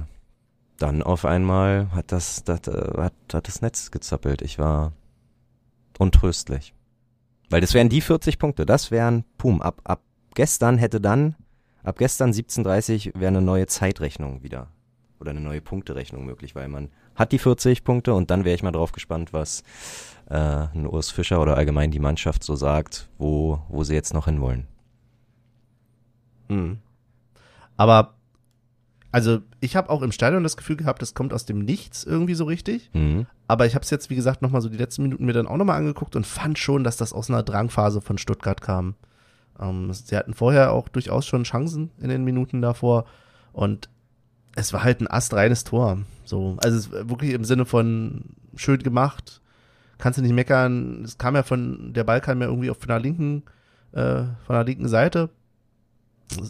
dann auf einmal hat das, das äh, hat, hat das Netz gezappelt. Ich war untröstlich. Weil das wären die 40 Punkte. Das wären, pum, ab, ab gestern hätte dann, ab gestern 17.30 wäre eine neue Zeitrechnung wieder. Oder eine neue Punkterechnung möglich, weil man hat die 40 Punkte und dann wäre ich mal drauf gespannt, was äh, ein Urs Fischer oder allgemein die Mannschaft so sagt, wo, wo sie jetzt noch hinwollen. Hm. Aber, also ich habe auch im Stadion das Gefühl gehabt, das kommt aus dem Nichts irgendwie so richtig. Mhm. Aber ich habe es jetzt, wie gesagt, nochmal so die letzten Minuten mir dann auch nochmal angeguckt und fand schon, dass das aus einer Drangphase von Stuttgart kam. Ähm, sie hatten vorher auch durchaus schon Chancen in den Minuten davor und es war halt ein astreines Tor. So, also wirklich im Sinne von schön gemacht, kannst du nicht meckern. Es kam ja von, der Ball kam ja irgendwie auf von der linken, äh, von der linken Seite,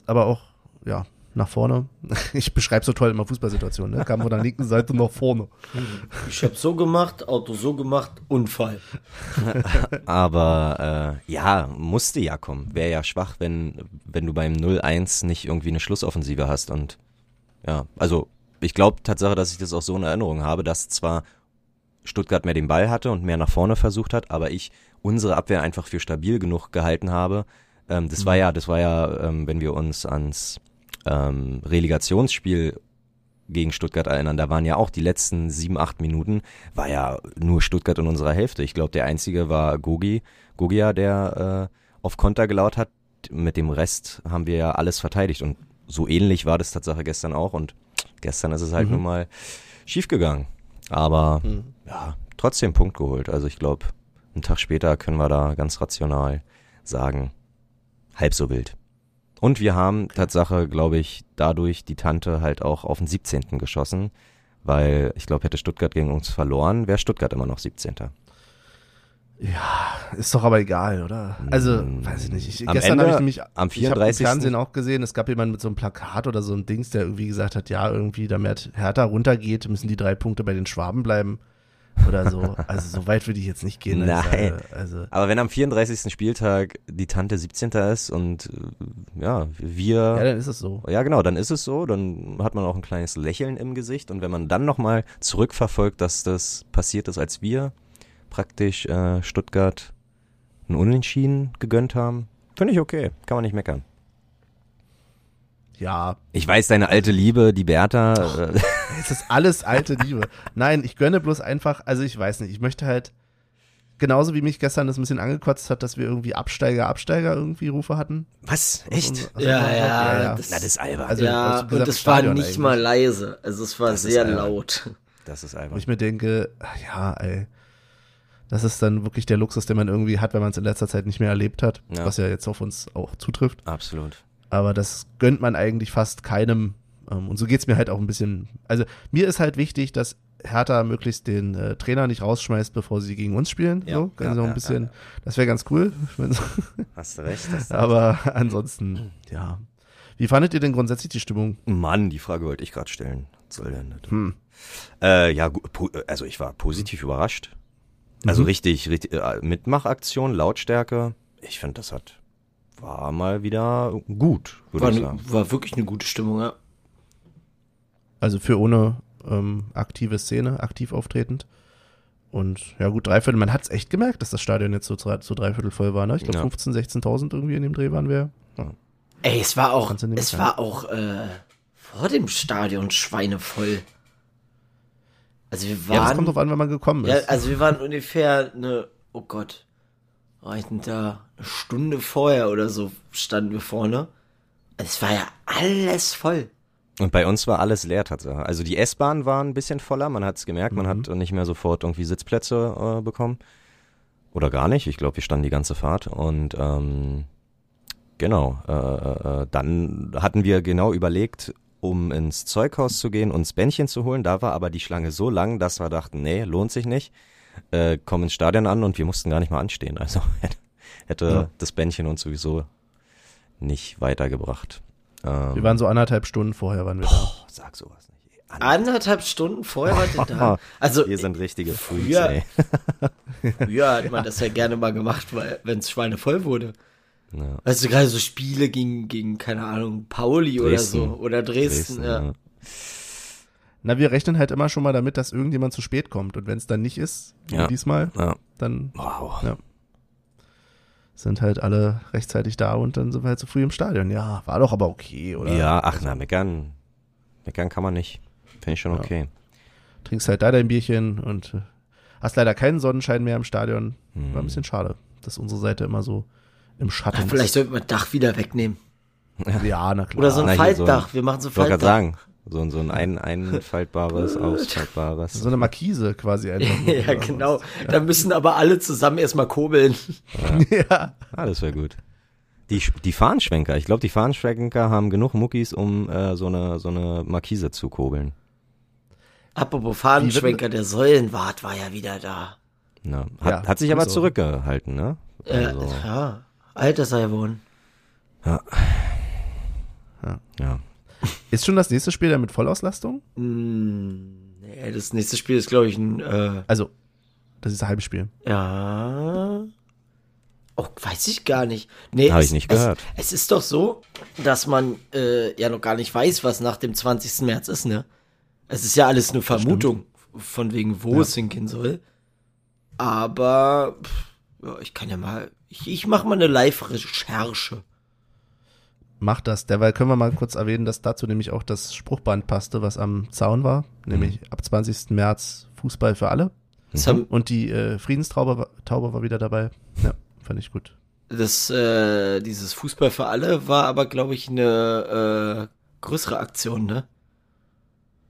aber auch, ja, nach vorne. Ich beschreibe so toll immer Fußballsituationen, ne? Kam von der linken Seite nach vorne. Ich habe so gemacht, Auto so gemacht, Unfall. Aber äh, ja, musste ja kommen. Wäre ja schwach, wenn, wenn du beim 0-1 nicht irgendwie eine Schlussoffensive hast. Und ja, also ich glaube Tatsache, dass ich das auch so in Erinnerung habe, dass zwar Stuttgart mehr den Ball hatte und mehr nach vorne versucht hat, aber ich unsere Abwehr einfach für stabil genug gehalten habe. Ähm, das war ja, das war ja, ähm, wenn wir uns ans ähm, Relegationsspiel gegen Stuttgart erinnern, da waren ja auch die letzten sieben, acht Minuten, war ja nur Stuttgart in unserer Hälfte. Ich glaube, der einzige war Gogi, Gogia, der äh, auf Konter gelaut hat. Mit dem Rest haben wir ja alles verteidigt und so ähnlich war das Tatsache gestern auch und gestern ist es halt Mhm. nun mal schiefgegangen. Aber Mhm. ja, trotzdem Punkt geholt. Also ich glaube, einen Tag später können wir da ganz rational sagen, halb so wild. Und wir haben Tatsache, glaube ich, dadurch die Tante halt auch auf den 17. geschossen, weil ich glaube, hätte Stuttgart gegen uns verloren, wäre Stuttgart immer noch 17. Ja, ist doch aber egal, oder? Also, Mm. weiß ich nicht. Ich, Am gestern habe ich nämlich am ich habe im 34. Fernsehen auch gesehen, es gab jemanden mit so einem Plakat oder so einem Dings, der irgendwie gesagt hat, ja, irgendwie, damit Hertha runtergeht, müssen die drei Punkte bei den Schwaben bleiben oder so. Also, so weit würde ich jetzt nicht gehen. Nein. äh, Also, Aber wenn am 34. Spieltag die Tante 17. ist und äh, ja, wir ja, dann ist es so. Ja, genau, dann ist es so, dann hat man auch ein kleines Lächeln im Gesicht und wenn man dann nochmal zurückverfolgt, dass das passiert ist, als wir praktisch äh, Stuttgart ein Unentschieden gegönnt haben, finde ich okay, kann man nicht meckern. Ja, Ich weiß, deine alte Liebe, die Bertha, äh, es ist alles alte Liebe. Nein, ich gönne bloß einfach, also ich weiß nicht, ich möchte halt, genauso wie mich gestern das ein bisschen angekotzt hat, dass wir irgendwie Absteiger, Absteiger irgendwie Rufe hatten. was? Echt? Also, Ja, also, ja, Das, Na, das ist albern. Also, ja, und gesamten es war Stadion nicht eigentlich. mal leise. Also es war Das ist sehr laut. Das ist Wo albern. ich mir denke, ach ja, ey, das ist dann wirklich der Luxus, den man irgendwie hat, wenn man es in letzter Zeit nicht mehr erlebt hat, Ja. was ja jetzt auf uns auch zutrifft. Absolut. Aber das gönnt man eigentlich fast keinem. Ähm, Und so geht's mir halt auch ein bisschen. Also mir ist halt wichtig, dass Hertha möglichst den äh, Trainer nicht rausschmeißt, bevor sie gegen uns spielen. Ja, so, ja, also ja, ein bisschen, ja, das wäre ganz cool. So- Hast du recht. Hast du Aber ansonsten, ja. Wie fandet ihr denn grundsätzlich die Stimmung? Mann, die Frage wollte ich gerade stellen. Was soll denn das? Hm. Äh, ja, also ich war positiv überrascht. Also Mhm. richtig, richtig äh, Mitmachaktion, Lautstärke. Ich finde, das hat war mal wieder gut, würde War, ich ne, sagen. war wirklich eine gute Stimmung, ja. Also für ohne ähm, aktive Szene, aktiv auftretend. Und ja gut, Dreiviertel, man hat es echt gemerkt, dass das Stadion jetzt so, so dreiviertel voll war, ne? Ich glaube Ja. 15.000, 16.000 irgendwie in dem Dreh waren wir. Ja. Ey, es war auch, es war auch äh, vor dem Stadion schweinevoll. Also wir waren, ja, das kommt drauf an, wenn man gekommen ja, ist. also wir waren ungefähr eine, oh Gott, war ich denn da eine Stunde vorher oder so standen wir vorne. Es war ja alles voll. Und bei uns war alles leer tatsächlich. Also die S-Bahn war ein bisschen voller, man hat es gemerkt, man hat nicht mehr sofort irgendwie Sitzplätze äh, bekommen. Oder gar nicht, ich glaube, wir standen die ganze Fahrt. Und ähm, genau, äh, äh, äh, dann hatten wir genau überlegt, um ins Zeughaus zu gehen, uns Bändchen zu holen. Da war aber die Schlange so lang, dass wir dachten, nee, lohnt sich nicht. Äh, kommen ins Stadion an und wir mussten gar nicht mal anstehen. Also hätte, hätte Ja. das Bändchen uns sowieso nicht weitergebracht. Ähm, wir waren so anderthalb Stunden vorher, waren wir da. Oh, sag sowas nicht. ey. Anderthalb Stunden vorher wart ihr da. Also Wir sind richtige Freaks, früher- ey. früher hat man das ja gerne mal gemacht, weil wenn es schweinevoll wurde. Ja. Weißt du, gerade so Spiele gegen, gegen, keine Ahnung, Pauli oder Dresden. so. Oder Dresden, Dresden, ja. ja. Na, wir rechnen halt immer schon mal damit, dass irgendjemand zu spät kommt. Und wenn es dann nicht ist, wie Ja. diesmal, Ja. dann Wow. Ja. Sind halt alle rechtzeitig da und dann sind wir halt zu früh im Stadion. Ja, war doch aber okay, oder? Ja, ach na, meckern. Meckern kann man nicht. Finde ich schon Ja. okay. Trinkst halt da dein Bierchen und äh, hast leider keinen Sonnenschein mehr im Stadion. Hm. War ein bisschen schade, dass unsere Seite immer so im Schatten Ach, vielleicht sollten wir das Dach wieder wegnehmen. ist. Ja, na klar. Oder so ein Na, hier so ein- Faltdach. wir machen so ein Ich wollte gerade Faltdach. sagen, so, ein- so ein, ein einfaltbares, ausfaltbares. so eine Markise quasi einfach. ja, genau. Da müssen aber alle zusammen erstmal kurbeln. was. ja. Ah, das wäre gut. Die, die Fahnenschwenker, ich glaube, die Fahnenschwenker haben genug Muckis, um äh, so, eine, so eine Markise zu kurbeln. Apropos Fahnenschwenker, der Säulenwart war ja wieder da. Ja. Hat, Ja, hat sich aber Grüße. zurückgehalten, ne? Äh, Also, Ja, alt ist er geworden. ja. Ist schon das nächste Spiel dann mit Vollauslastung? Hm, nee, das nächste Spiel ist, glaube ich, ein, äh, Also, das ist ein Heimspiel. ja. Oh, weiß ich gar nicht. Nee, Hab es- ich nicht es, gehört. Es ist doch so, dass man äh, ja noch gar nicht weiß, was nach dem 20. März ist, ne? Es ist ja alles eine Vermutung, von wegen, wo Ja. es hingehen soll. Aber pff, ja, ich kann ja mal, ich, ich mache mal eine Live-Recherche. Macht das. Derweil können wir mal kurz erwähnen, dass dazu nämlich auch das Spruchband passte, was am Zaun war. Nämlich ab 20. März Fußball für alle. Haben, Und die äh, Friedenstaube war, Taube war wieder dabei. Ja, fand ich gut. das äh, dieses Fußball für alle war aber, glaube ich, eine äh, größere Aktion, ne?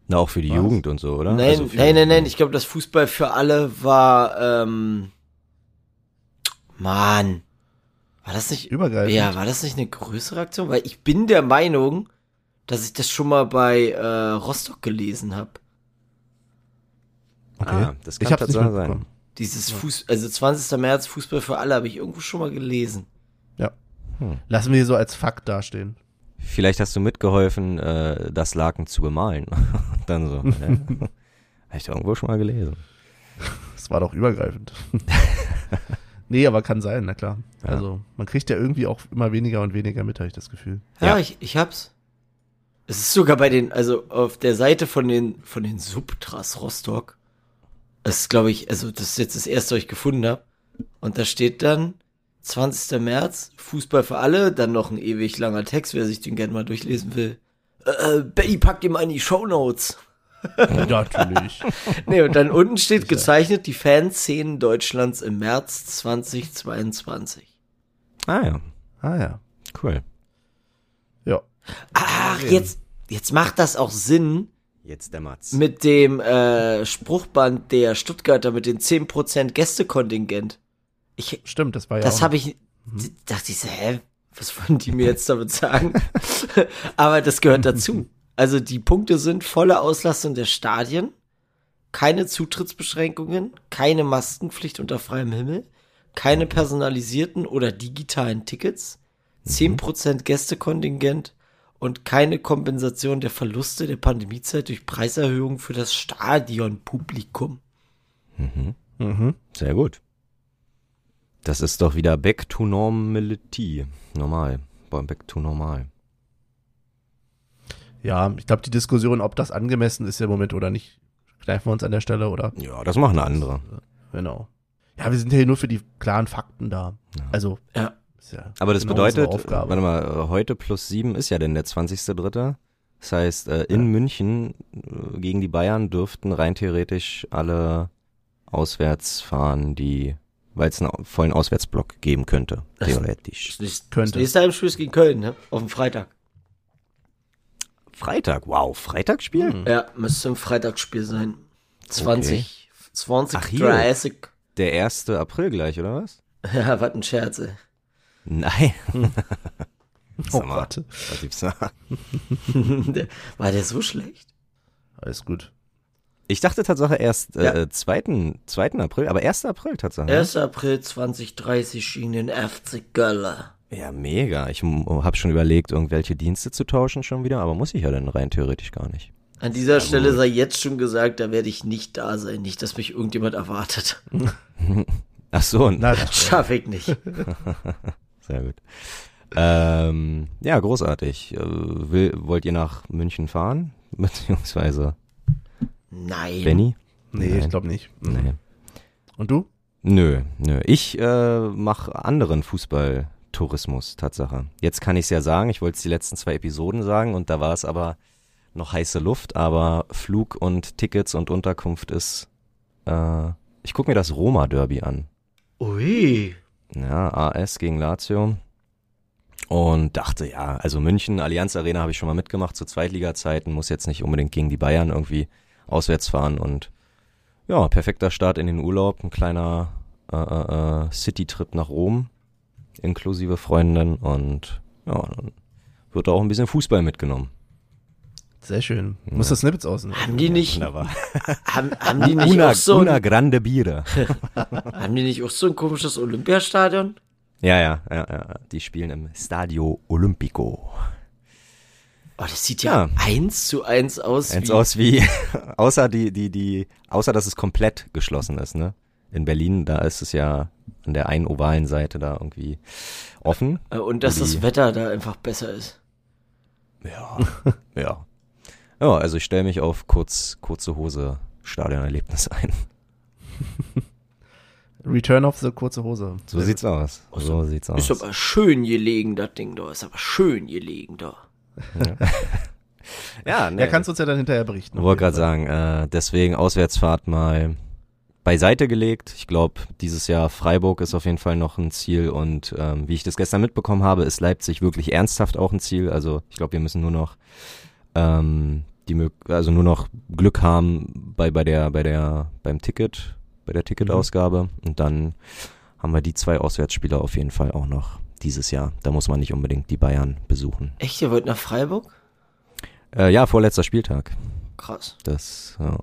Na, auch für die Was? Jugend und so, oder? Nein, Also nein, nein, nein. Ich glaube, das Fußball für alle war, ähm, Mann. War das nicht, Übergreifend. ja, war das nicht eine größere Aktion? Weil ich bin der Meinung, dass ich das schon mal bei äh, Rostock gelesen habe. Okay. Ah, das kann tatsächlich sein. Dieses Fuß, also 20. März Fußball für alle habe ich irgendwo schon mal gelesen. Ja. Lassen wir so als Fakt dastehen. Vielleicht hast du mitgeholfen, äh, das Laken zu bemalen. Dann so. äh, Hab ich doch irgendwo schon mal gelesen. Das war doch übergreifend. nee, aber kann sein, na klar. Ja. Also, man kriegt ja irgendwie auch immer weniger und weniger mit, habe ich das Gefühl. Ja, Ja. Ich, ich hab's. Es ist sogar bei den, also auf der Seite von den, von den Subtras Rostock. Das ist, glaube ich, also das ist jetzt das erste, was ich gefunden habe. Und da steht dann 20. März, Fußball für alle, dann noch ein ewig langer Text, wer sich den gerne mal durchlesen will. Äh, Betty packt ihm mal in die Shownotes. ja, natürlich. Nee, und dann unten steht gezeichnet die Fanszenen Deutschlands im März 2022. Ah ja, Ah ja. cool. Ja. Ach, jetzt, jetzt macht das auch Sinn, Jetzt dämmert's. mit dem äh, Spruchband der Stuttgarter mit den 10% Gästekontingent. Ich, Stimmt, das war ja das habe ich, d- dachte ich so, hä, was wollen die mir jetzt damit sagen? Aber das gehört dazu. Also die Punkte sind volle Auslastung der Stadien, keine Zutrittsbeschränkungen, keine Maskenpflicht unter freiem Himmel, keine personalisierten oder digitalen Tickets, 10% Gästekontingent und keine Kompensation der Verluste der Pandemiezeit durch Preiserhöhungen für das Stadionpublikum. Mhm. Sehr gut. Das ist doch wieder back to normality. Normal. Back to normal. Ja, ich glaube, die Diskussion, ob das angemessen ist im Moment oder nicht, kneifen wir uns an der Stelle, oder? Ja, das machen andere. Genau. Ja, wir sind ja hier nur für die klaren Fakten da. Also, Ja. ist ja Aber das genau bedeutet, warte mal, äh, heute plus sieben ist ja denn der 20.3. Das heißt, äh, in München äh, gegen die Bayern dürften rein theoretisch alle auswärts fahren, die, weil es einen vollen Auswärtsblock geben könnte, theoretisch. Das, nächste, Könnte. das nächste Heimspiel ist gegen Köln, ne? Auf dem Freitag. Freitag, wow, Freitag spielen? Hm. Ja, müsste ein Freitagsspiel sein. 20, 20, Ach, hier. 30. Der 1. April gleich, oder was? Ja, was ein Scherz, ey. Nein. Oh Sag mal, Gott. was gibt's da? Der- War der so schlecht? Alles gut. Ich dachte Tatsache erst äh, Ja. 2. 2. April, aber 1. April Tatsache. 1. April 2030 gegen den FC Göller. Ja, mega. Ich habe schon überlegt, irgendwelche Dienste zu tauschen schon wieder, aber muss ich ja dann rein theoretisch gar nicht. An dieser Stelle sei jetzt schon gesagt, da werde ich nicht da sein. Nicht, dass mich irgendjemand erwartet. Ach so, Na, Das schaffe ich nicht. sehr gut. Ähm, ja, großartig. Äh, will, wollt ihr nach München fahren? Beziehungsweise Nein. Benny? nee, Nein. ich glaube nicht. Nee. Und du? Nö, nö. Ich äh, mache anderen Fußballtourismus, Tatsache. Jetzt kann ich es ja sagen, ich wollte es die letzten zwei Episoden sagen und da war es aber noch heiße Luft, aber Flug und Tickets und Unterkunft ist, äh, ich gucke mir das Roma-Derby an. Ui. Ja, AS gegen Lazio. Und dachte, ja, also München, Allianz Arena habe ich schon mal mitgemacht zu Zweitliga-Zeiten, muss jetzt nicht unbedingt gegen die Bayern irgendwie auswärts fahren und ja, perfekter Start in den Urlaub, ein kleiner äh, äh, äh, City-Trip nach Rom, inklusive Freundin und ja, dann wird auch ein bisschen Fußball mitgenommen. Sehr schön. Muss das Snippets ausnehmen. Haben die nicht, Wunderbar. haben, haben die nicht Una, auch so una ein, grande Biere. haben die nicht auch so ein komisches Olympiastadion? ja, ja, ja, ja, die spielen im Stadio Olimpico. Oh, das sieht ja, Ja. eins zu eins aus. Eins wie, aus wie, außer die, die, die, außer dass es komplett geschlossen ist, ne? In Berlin, da ist es ja an der einen ovalen Seite da irgendwie offen. Äh, Und dass das Wetter da einfach besser ist. Ja. ja. Ja, also ich stelle mich auf kurz, kurze Hose Stadionerlebnis ein. Return of the kurze Hose. So sieht's aus. So sieht's aus. Ist aber schön gelegen, das Ding da. Ist aber schön gelegen da. ja, ne. Ja, kannst du uns ja dann hinterher berichten. Wollte gerade sagen, äh, deswegen Auswärtsfahrt mal beiseite gelegt. Ich glaube, dieses Jahr Freiburg ist auf jeden Fall noch ein Ziel und ähm, wie ich das gestern mitbekommen habe, ist Leipzig wirklich ernsthaft auch ein Ziel. Also ich glaube, wir müssen nur noch ähm, die Mög also nur noch Glück haben bei bei der bei der beim Ticket bei der Ticketausgabe und dann haben wir die zwei Auswärtsspieler auf jeden Fall auch noch dieses Jahr. Da muss man nicht unbedingt die Bayern besuchen. Echt, ihr wollt nach Freiburg? Äh, ja, vorletzter Spieltag. Krass. Das, ja.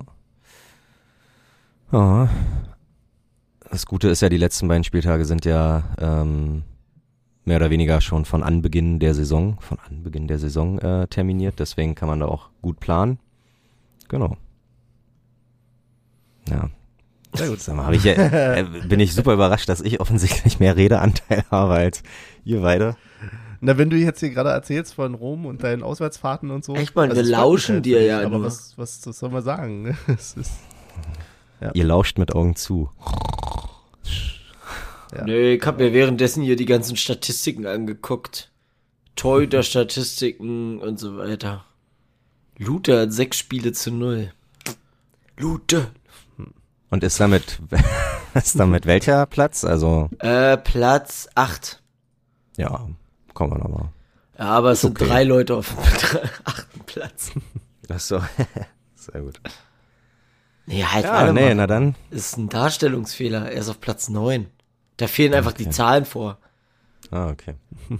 Ja. Das Gute ist ja, die letzten beiden Spieltage sind ja ähm, mehr oder weniger schon von Anbeginn der Saison, von Anbeginn der Saison äh, terminiert. Deswegen kann man da auch gut planen. Genau. Ja. Sehr gut. Sag mal, hab ich ja, äh, bin ich super überrascht, dass ich offensichtlich mehr Redeanteil habe als ihr beide. Na, wenn du jetzt hier gerade erzählst von Rom und deinen Auswärtsfahrten und so. Echt, Mann, wir es freut lauschen dir ja Aber was, was soll man sagen? Es ist, Ja. Ihr lauscht mit Augen zu. Ja. Nee, ich hab mir währenddessen hier die ganzen Statistiken angeguckt. Torhüter-Statistiken und so weiter. Luther hat sechs Spiele zu null. Luther. Und ist damit, ist damit welcher Platz? Also, Äh, Platz acht. ja, kommen wir nochmal. Ja, aber es sind okay. drei Leute auf dem achten Platz. Ach so. Sehr gut. Nee, halt, Ja, nee, mal. na dann. Ist ein Darstellungsfehler. Er ist auf Platz neun. Da fehlen einfach die Zahlen vor. Ah, okay.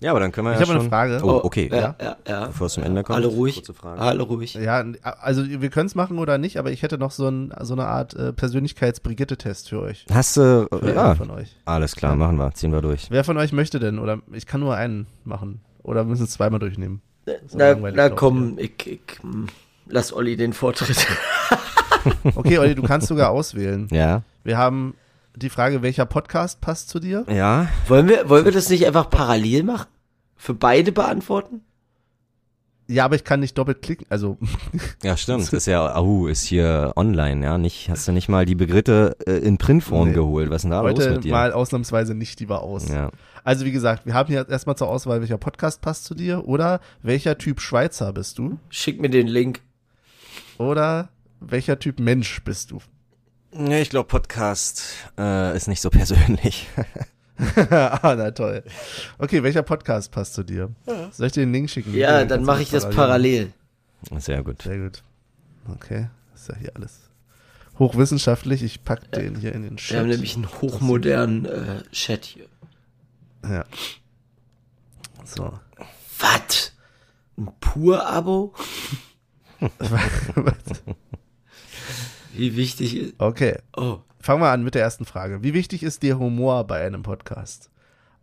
Ja, aber dann können wir Ich ja habe eine Frage. Oh, okay. Ja, ja, ja. Bevor es zum Ende kommt. Alle ruhig. Kurze Frage. Alle ruhig. Ja, also wir können es machen oder nicht, aber ich hätte noch so, ein, so eine Art äh, Persönlichkeits-Brigitte-Test für euch. Hast du, Für ja, von euch. alles klar, machen wir, ziehen wir durch. Wer von euch möchte denn? Oder ich kann nur einen machen. Oder müssen es zweimal durchnehmen. aber Na, na komm, ich, ich, hm, lass Olli den Vortritt. Okay, Olli, du kannst sogar auswählen. Ja. Wir haben die Frage, welcher Podcast passt zu dir? Ja. wollen wir, wollen wir das nicht einfach parallel machen? Für beide beantworten? Ja, aber ich kann nicht doppelt klicken. Also, Ja, stimmt. Ist ja, au, ist hier online, ja. Nicht, hast du nicht mal die Begriffe äh, in Printform Nee. geholt? Was ist denn da los heute mit dir? mal ausnahmsweise nicht lieber aus. ja. Also, wie gesagt, wir haben hier erstmal zur Auswahl, welcher Podcast passt zu dir oder welcher Typ Schweizer bist du Schick mir den Link. oder welcher Typ Mensch bist du. Nee, ich glaube, Podcast äh, ist nicht so persönlich. ah, na toll. Okay, welcher Podcast passt zu dir? Soll ich dir den Link schicken? Ja, dann mache ich das parallel. Sehr gut. Sehr gut. Okay, ist ja hier alles hochwissenschaftlich. Ich pack den hier in den Chat. Wir haben nämlich einen hochmodernen äh, Chat hier. Ja. So. Was? Ein Pur-Abo? Wie wichtig ist. okay, Oh. fangen wir an mit der ersten Frage. Wie wichtig ist dir Humor bei einem Podcast?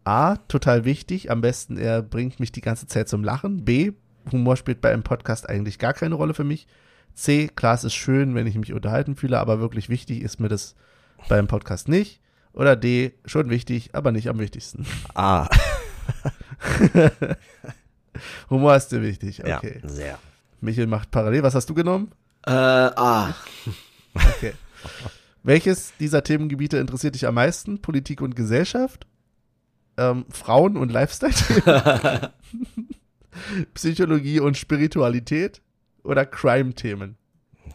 A, total wichtig. Am besten, er bringt mich die ganze Zeit zum Lachen. B, Humor spielt bei einem Podcast eigentlich gar keine Rolle für mich. C, klar, es ist schön, wenn ich mich unterhalten fühle, aber wirklich wichtig ist mir das beim Podcast nicht. Oder D, schon wichtig, aber nicht am wichtigsten. Ah, Humor ist dir wichtig, okay. ja, sehr. Michel macht parallel. Was hast du genommen? Äh, ah. Okay. Welches dieser Themengebiete interessiert dich am meisten? Politik und Gesellschaft? Ähm, Frauen und Lifestyle-Themen? Psychologie und Spiritualität? Oder Crime-Themen?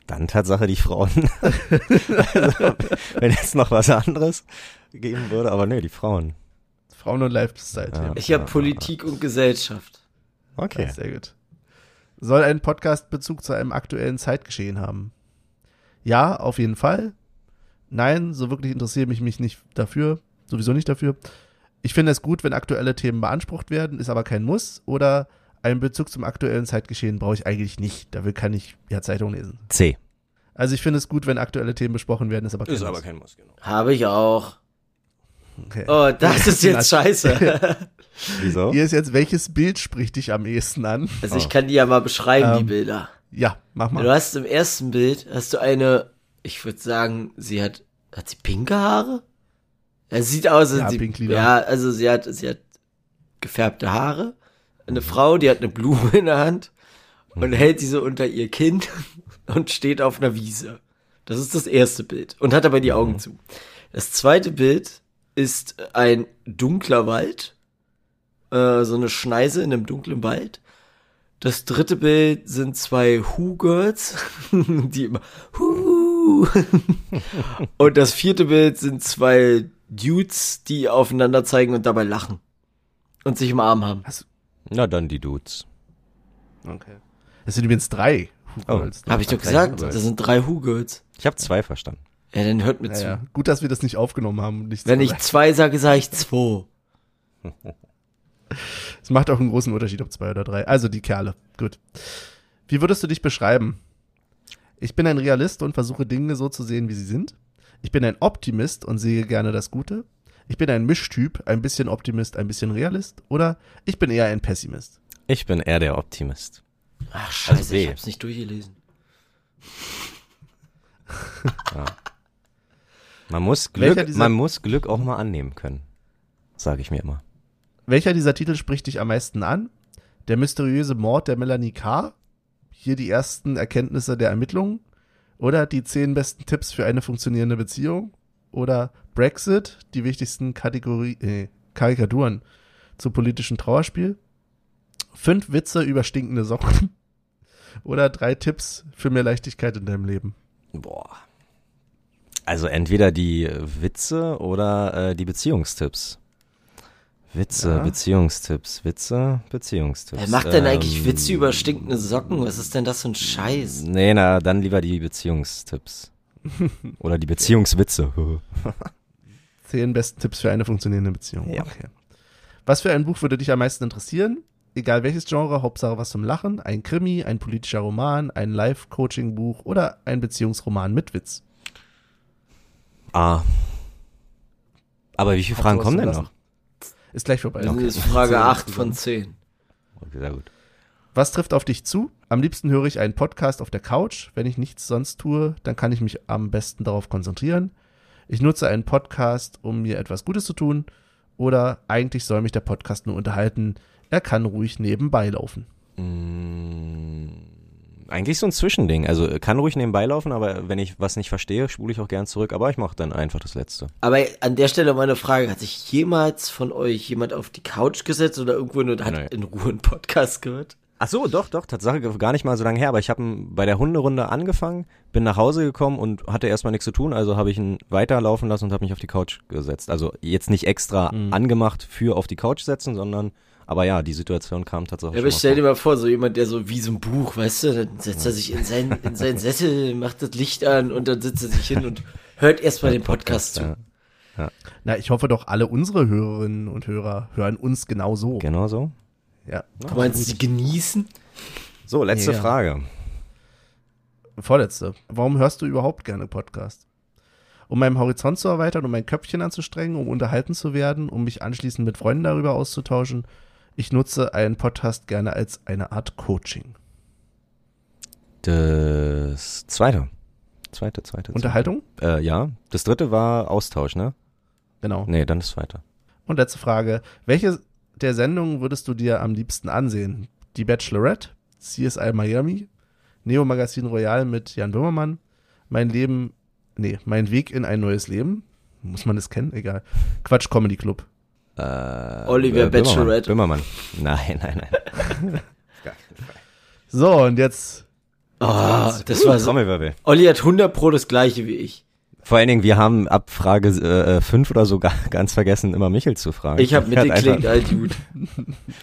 Dann Tatsache die Frauen. also, wenn jetzt noch was anderes geben würde, aber nee, die Frauen. Frauen und Lifestyle-Themen. Ich habe Politik und Gesellschaft. Okay. Sehr gut. Soll ein Podcast Bezug zu einem aktuellen Zeitgeschehen haben? Ja, auf jeden Fall. Nein, so wirklich interessiere ich mich nicht dafür. Sowieso nicht dafür. Ich finde es gut, wenn aktuelle Themen beansprucht werden, ist aber kein Muss. Oder einen Bezug zum aktuellen Zeitgeschehen brauche ich eigentlich nicht. Dafür kann ich ja Zeitung lesen. C. Also ich finde es gut, wenn aktuelle Themen besprochen werden, ist aber kein Muss. kein Muss, genau. Habe ich auch. Okay. Oh, das ist jetzt scheiße. Wieso? Hier ist jetzt, welches Bild spricht dich am ehesten an? Also ich kann die ja mal beschreiben, die Ähm, Bilder. Ja, mach mal. Du hast im ersten Bild, hast du eine, ich würde sagen, sie hat, hat sie pinke Haare? Ja, sieht aus, als Ja, sie, ja, also sie hat, sie hat gefärbte Haare. Eine Frau, die hat eine Blume in der Hand und hält diese unter ihr Kinn und steht auf einer Wiese. Das ist das erste Bild und hat aber die Augen zu. Das zweite Bild ist ein dunkler Wald, äh, so eine Schneise in einem dunklen Wald. Das dritte Bild sind zwei Who-Girls, die immer Hu. Und das vierte Bild sind zwei Dudes, die aufeinander zeigen und dabei lachen. Und sich im Arm haben. Na dann die Dudes. Okay. Es sind übrigens drei. Oh. Girls. Habe ich doch gesagt, Who-Girls. das sind drei Who-Girls. Ich habe zwei verstanden. Ja, dann hört mir Ja, zu. ja. Gut, dass wir das nicht aufgenommen haben. Nicht Wenn ich zwei sage, sage ich zwei. Es macht auch einen großen Unterschied, ob zwei oder drei. Also die Kerle. Gut. Wie würdest du dich beschreiben? Ich bin ein Realist und versuche Dinge so zu sehen, wie sie sind. Ich bin ein Optimist und sehe gerne das Gute. Ich bin ein Mischtyp, ein bisschen Optimist, ein bisschen Realist. Oder ich bin eher ein Pessimist. Ich bin eher der Optimist. Ach, scheiße, Also ich hab's nicht durchgelesen. Man muss Glück, man muss Glück auch mal annehmen können. Sage ich mir immer. Welcher dieser Titel spricht dich am meisten an? Der mysteriöse Mord der Melanie K. Hier die ersten Erkenntnisse der Ermittlungen. Oder die zehn besten Tipps für eine funktionierende Beziehung. Oder Brexit, die wichtigsten Kategorie, äh, Karikaturen zu politischen Trauerspiel. Fünf Witze über stinkende Socken. Oder drei Tipps für mehr Leichtigkeit in deinem Leben. Boah. Also entweder die Witze oder äh, die Beziehungstipps. Witze, Ja. Beziehungstipps, Witze, Beziehungstipps. Wer macht denn eigentlich Ähm, Witze über stinkende Socken? Was ist denn das für ein Scheiß? Nee, na, dann lieber die Beziehungstipps. Oder die Beziehungswitze. Zehn besten Tipps für eine funktionierende Beziehung. Ja. Okay. Was für ein Buch würde dich am meisten interessieren? Egal welches Genre, Hauptsache was zum Lachen, ein Krimi, ein politischer Roman, ein Live-Coaching-Buch oder ein Beziehungsroman mit Witz. ah. Aber wie viele Fragen kommen denn Lassen. noch? Ist gleich vorbei. Das ist Frage 8 von 10. Okay, sehr gut. Was trifft auf dich zu? Am liebsten höre ich einen Podcast auf der Couch. Wenn ich nichts sonst tue, dann kann ich mich am besten darauf konzentrieren. Ich nutze einen Podcast, um mir etwas Gutes zu tun. Oder eigentlich soll mich der Podcast nur unterhalten. Er kann ruhig nebenbei laufen. Mm, Eigentlich so ein Zwischending. Also äh, kann ruhig nebenbei laufen, aber wenn ich was nicht verstehe, spule ich auch gern zurück. Aber ich mache dann einfach das Letzte. Aber an der Stelle meine Frage, hat sich jemals von euch jemand auf die Couch gesetzt oder irgendwo nur hat Nein. in Ruhe einen Podcast gehört? Ach so, doch, doch, Tatsache gar nicht mal so lange her, aber ich habe bei der Hunderunde angefangen, bin nach Hause gekommen und hatte erstmal nichts zu tun, also habe ich ihn weiterlaufen lassen und habe mich auf die Couch gesetzt. Also jetzt nicht extra angemacht für auf die Couch setzen, sondern aber ja, die Situation kam tatsächlich. Ja, aber schon stell dir mal vor, so jemand, der so wie so ein Buch, weißt du, dann setzt er sich in seinen, in seinen Sessel, macht das Licht an und dann sitzt er sich hin und hört erstmal den Podcast zu. Ja. Na, ich hoffe doch, alle unsere Hörerinnen und Hörer hören uns genauso. Genau so. Ja. Du meinst, sie genießen? So, letzte Ja. Frage. Vorletzte. Warum hörst du überhaupt gerne Podcast? Um meinen Horizont zu erweitern, um mein Köpfchen anzustrengen, um unterhalten zu werden, um mich anschließend mit Freunden darüber auszutauschen. Ich nutze einen Podcast gerne als eine Art Coaching. Das zweite. Zweite, zweite. Unterhaltung? Zweite. Äh, ja. Das dritte war Austausch, ne? Genau. Nee, dann das zweite. Und letzte Frage. Welche der Sendungen würdest du dir am liebsten ansehen? Die Bachelorette, CSI Miami, Neo Magazin Royal mit Jan Böhmermann, Mein Leben, nee, Mein Weg in ein neues Leben. Muss man das kennen? Egal. Quatsch Comedy Club. Äh, Oliver äh. Bachelorette. Böhmermann. Nein, nein, nein. So, und jetzt, Oh, das war so. Olli hat 100 pro das gleiche wie ich. Vor allen Dingen, wir haben ab Frage äh, fünf oder so ga- ganz vergessen, immer Michel zu fragen. Ich habe einfach- all gut.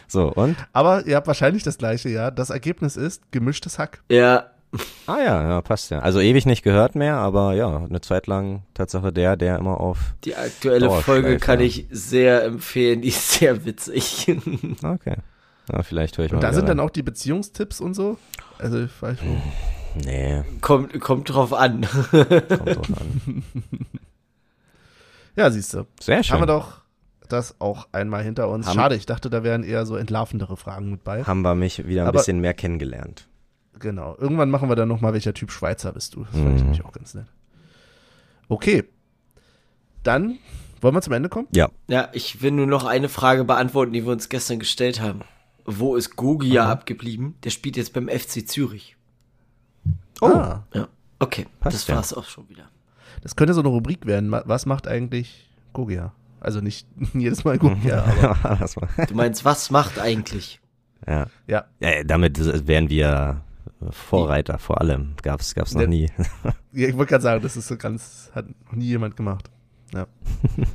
So, und? aber ihr habt wahrscheinlich das gleiche, ja. Das Ergebnis ist gemischtes Hack. Ja, Ah ja, ja, passt ja. Also ewig nicht gehört mehr, aber ja, eine Zeit lang Tatsache der, der immer auf. die aktuelle Dauerschleife, Folge kann ja. ich sehr empfehlen, die ist sehr witzig. Okay. Ja, vielleicht höre ich Und mal. da sind dann rein. auch die Beziehungstipps und so. Also, ich weiß Hm. nicht. Nee, kommt, kommt drauf an. kommt drauf an. Ja, siehst du. Sehr schön. Haben wir doch das auch einmal hinter uns. Haben- Schade, ich dachte, da wären eher so entlarvendere Fragen mit bei. Haben wir mich wieder ein Aber- bisschen mehr kennengelernt. Genau. Irgendwann machen wir dann nochmal, welcher Typ Schweizer bist du. Das fand ich Mhm. nämlich auch ganz nett. Okay. Dann wollen wir zum Ende kommen? Ja. Ja, ich will nur noch eine Frage beantworten, die wir uns gestern gestellt haben. Wo ist Gogia abgeblieben? Der spielt jetzt beim FC Zürich. Oh. Ah, Ja. Okay, Passt das ja. war's auch schon wieder. das könnte so eine Rubrik werden. Was macht eigentlich Gogia? Also nicht jedes Mal Gogia, aber Du meinst, was macht eigentlich? ja. ja. ja. Damit wären wir Vorreiter vor allem. Gab's, gab's noch nie. Ja, ich wollte gerade sagen, das ist so ganz, hat noch nie jemand gemacht. Ja.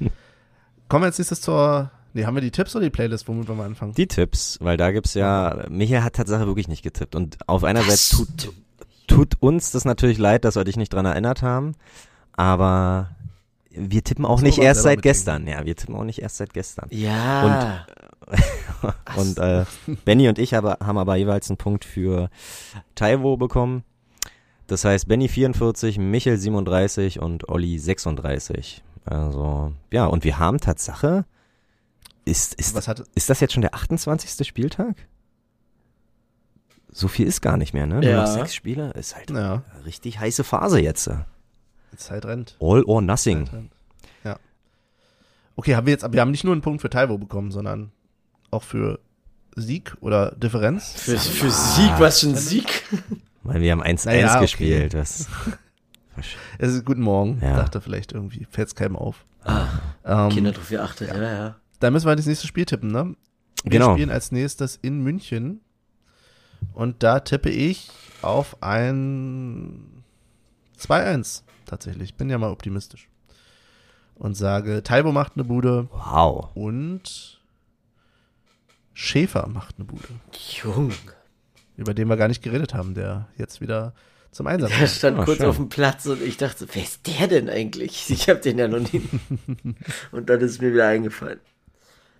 Kommen wir als nächstes zur, nee, haben wir die Tipps oder die Playlist, womit wir mal anfangen? Die Tipps, weil da gibt's ja, Michael hat Tatsache wirklich nicht getippt. Und auf einer Seite tut, tut uns das natürlich leid, dass wir dich nicht dran erinnert haben. Aber wir tippen auch nicht erst seit mitdenken. gestern. Ja, wir tippen auch nicht erst seit gestern. Ja. Und äh, Benny und ich aber, haben aber jeweils einen Punkt für Taiwo bekommen. Das heißt Benny 44, Michel 37 und Olli 36. Also, ja, und wir haben Tatsache. Ist, ist, Was hat, ist das jetzt schon der 28. Spieltag? So viel ist gar nicht mehr, ne? Nur Ja. noch sechs Spiele. Ist halt ja, eine richtig heiße Phase jetzt. Zeit rennt. All or nothing. Ja. Okay, haben wir jetzt, wir haben nicht nur einen Punkt für Taiwo bekommen, sondern auch für Sieg oder Differenz. Für, für Sieg, was für ein Sieg? Weil wir haben 1-1 Naja, okay. gespielt. Das, Es ist guten Morgen, Ja. dachte vielleicht irgendwie, fällt es keinem auf. Ah, Ähm, Kinder drauf geachtet, ja, ja. Da müssen wir das nächste Spiel tippen, ne? Wir Genau. spielen als nächstes in München. Und da tippe ich auf ein 2-1 tatsächlich. Bin ja mal optimistisch. Und sage, Taibo macht eine Bude wow. und Schäfer macht eine Bude. Jung. Über den wir gar nicht geredet haben, der jetzt wieder zum Einsatz Der kommt. stand Ah, kurz schön. auf dem Platz und ich dachte, wer ist der denn eigentlich? Ich hab den ja noch nie. und dann ist mir wieder eingefallen.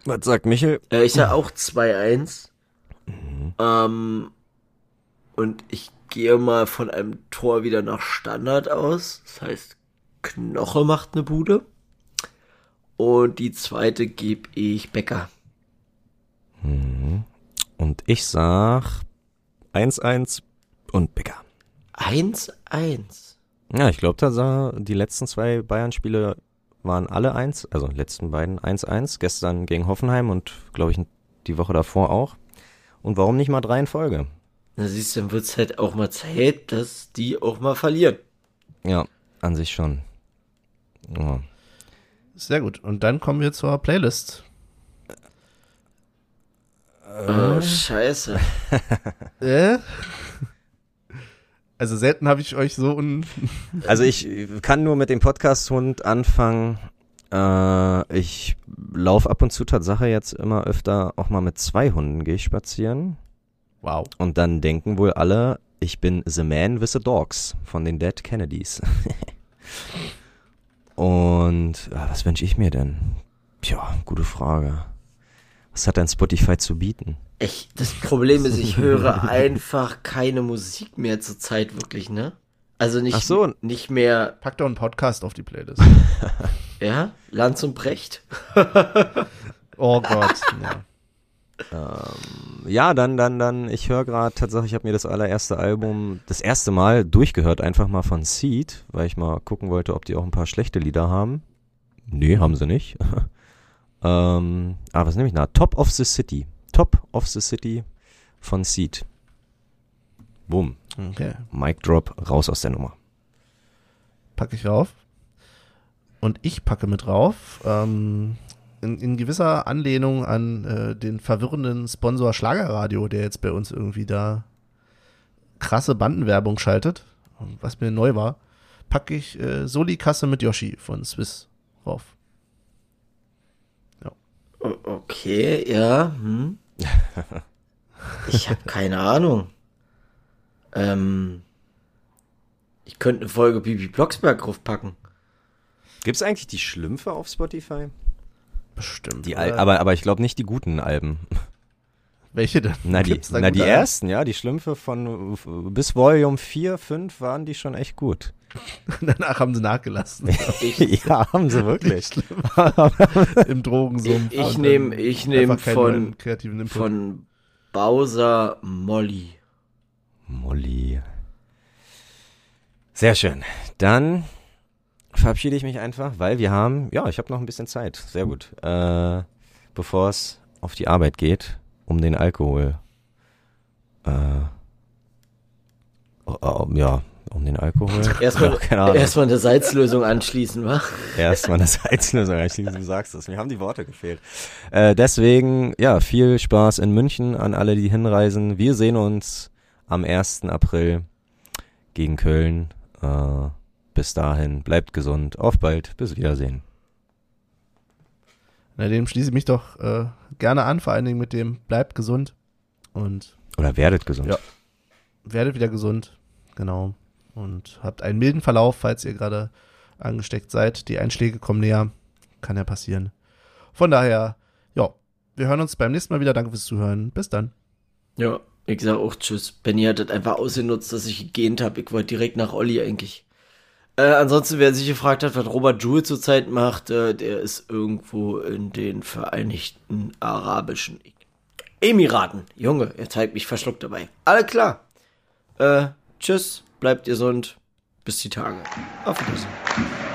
Was sagt Michel? Äh, ich sag auch 2-1. Ähm, und ich gehe mal von einem Tor wieder nach Standard aus. Das heißt, Knoche macht eine Bude. Und die zweite gebe ich Becker. Und ich sag 1-1 und Becker. 1-1. Ja, ich glaube, Tatsache, die letzten zwei Bayern-Spiele waren alle 1, also letzten beiden 1-1. Gestern gegen Hoffenheim und glaube ich die Woche davor auch. Und warum nicht mal drei in Folge? Na siehst du, dann wird's halt auch mal Zeit, dass die auch mal verlieren. Ja, an sich schon. Ja. Sehr gut. Und dann kommen wir zur Playlist. Oh, scheiße. Äh? Also selten habe ich euch so un Also ich kann nur mit dem Podcast-Hund anfangen. Äh, ich laufe ab und zu Tatsache jetzt immer öfter auch mal mit zwei Hunden gehe ich spazieren. Wow. Und dann denken wohl alle, ich bin The Man with the Dogs von den Dead Kennedys. und ja, was wünsche ich mir denn? Tja, gute Frage. Was hat denn Spotify zu bieten? Ich, das Problem ist, ich höre einfach keine Musik mehr zur Zeit wirklich, ne? Also nicht, Ach so. nicht mehr, Pack doch einen Podcast auf die Playlist. ja, Lanz und Brecht. Oh Gott. Ja. Ja, dann, dann, dann, ich höre gerade tatsächlich, ich habe mir das allererste Album das erste Mal durchgehört, einfach mal von Seed, weil ich mal gucken wollte, ob die auch ein paar schlechte Lieder haben. Nee, haben sie nicht. Ähm, ah, was nehme ich? Na, Top of the City. Top of the City von Seed. Boom. Okay. Mic Drop, raus aus der Nummer. Packe ich rauf. Und ich packe mit rauf. Ähm, in, in gewisser Anlehnung an äh, den verwirrenden Sponsor Schlagerradio, der jetzt bei uns irgendwie da krasse Bandenwerbung schaltet, was mir neu war, packe ich äh, Soli-Kasse mit Yoshi von Swiss rauf. Okay, ja. Hm. Ich habe keine Ahnung. Ähm, ich könnte eine Folge Bibi Blocksberg draufpacken. Gibt's eigentlich die Schlümpfe auf Spotify? Bestimmt. Die? Al aber, aber ich glaube nicht die guten Alben. Welche denn? Na, die, da na, die ersten, ja, die Schlümpfe von bis Volume 4, 5 waren die schon echt gut. Danach haben sie nachgelassen. ja, haben sie wirklich. Im Drogensumpf. Ich Und nehm- dann ich nehm von- neuen kreativen Input. Von Bowser Molly. Molly. Sehr schön. Dann verabschiede ich mich einfach, weil wir haben, ja, ich habe noch ein bisschen Zeit. Sehr gut. Äh, Bevor es auf die Arbeit geht, um den Alkohol. Äh, oh, ja, um den Alkohol. Erstmal, Ja, keine Ahnung. erstmal eine Salzlösung anschließen, wa? Erstmal eine Salzlösung einschließen, du sagst es. Mir haben die Worte gefehlt. Äh, deswegen, ja, viel Spaß in München an alle, die hinreisen. Wir sehen uns am 1. April gegen Köln. Äh, bis dahin, bleibt gesund. Auf bald. Bis Wiedersehen. Na, dem schließe ich mich doch äh, gerne an, vor allen Dingen mit dem bleibt gesund und Oder werdet gesund. Ja. werdet wieder gesund. Genau. Und habt einen milden Verlauf, falls ihr gerade angesteckt seid. Die Einschläge kommen näher. Kann ja passieren. Von daher, ja, wir hören uns beim nächsten Mal wieder. Danke fürs Zuhören. Bis dann. Ja, ich sag auch Tschüss. Benny hat das einfach ausgenutzt, dass ich gegähnt habe. Ich wollte direkt nach Olli eigentlich. Äh, ansonsten, wer sich gefragt hat, was Robert Jewell zurzeit macht, äh, der ist irgendwo in den Vereinigten Arabischen Emiraten. Junge, er zeigt mich verschluckt dabei. Alle klar. Äh, tschüss, bleibt gesund. Bis die Tage. Auf Wiedersehen.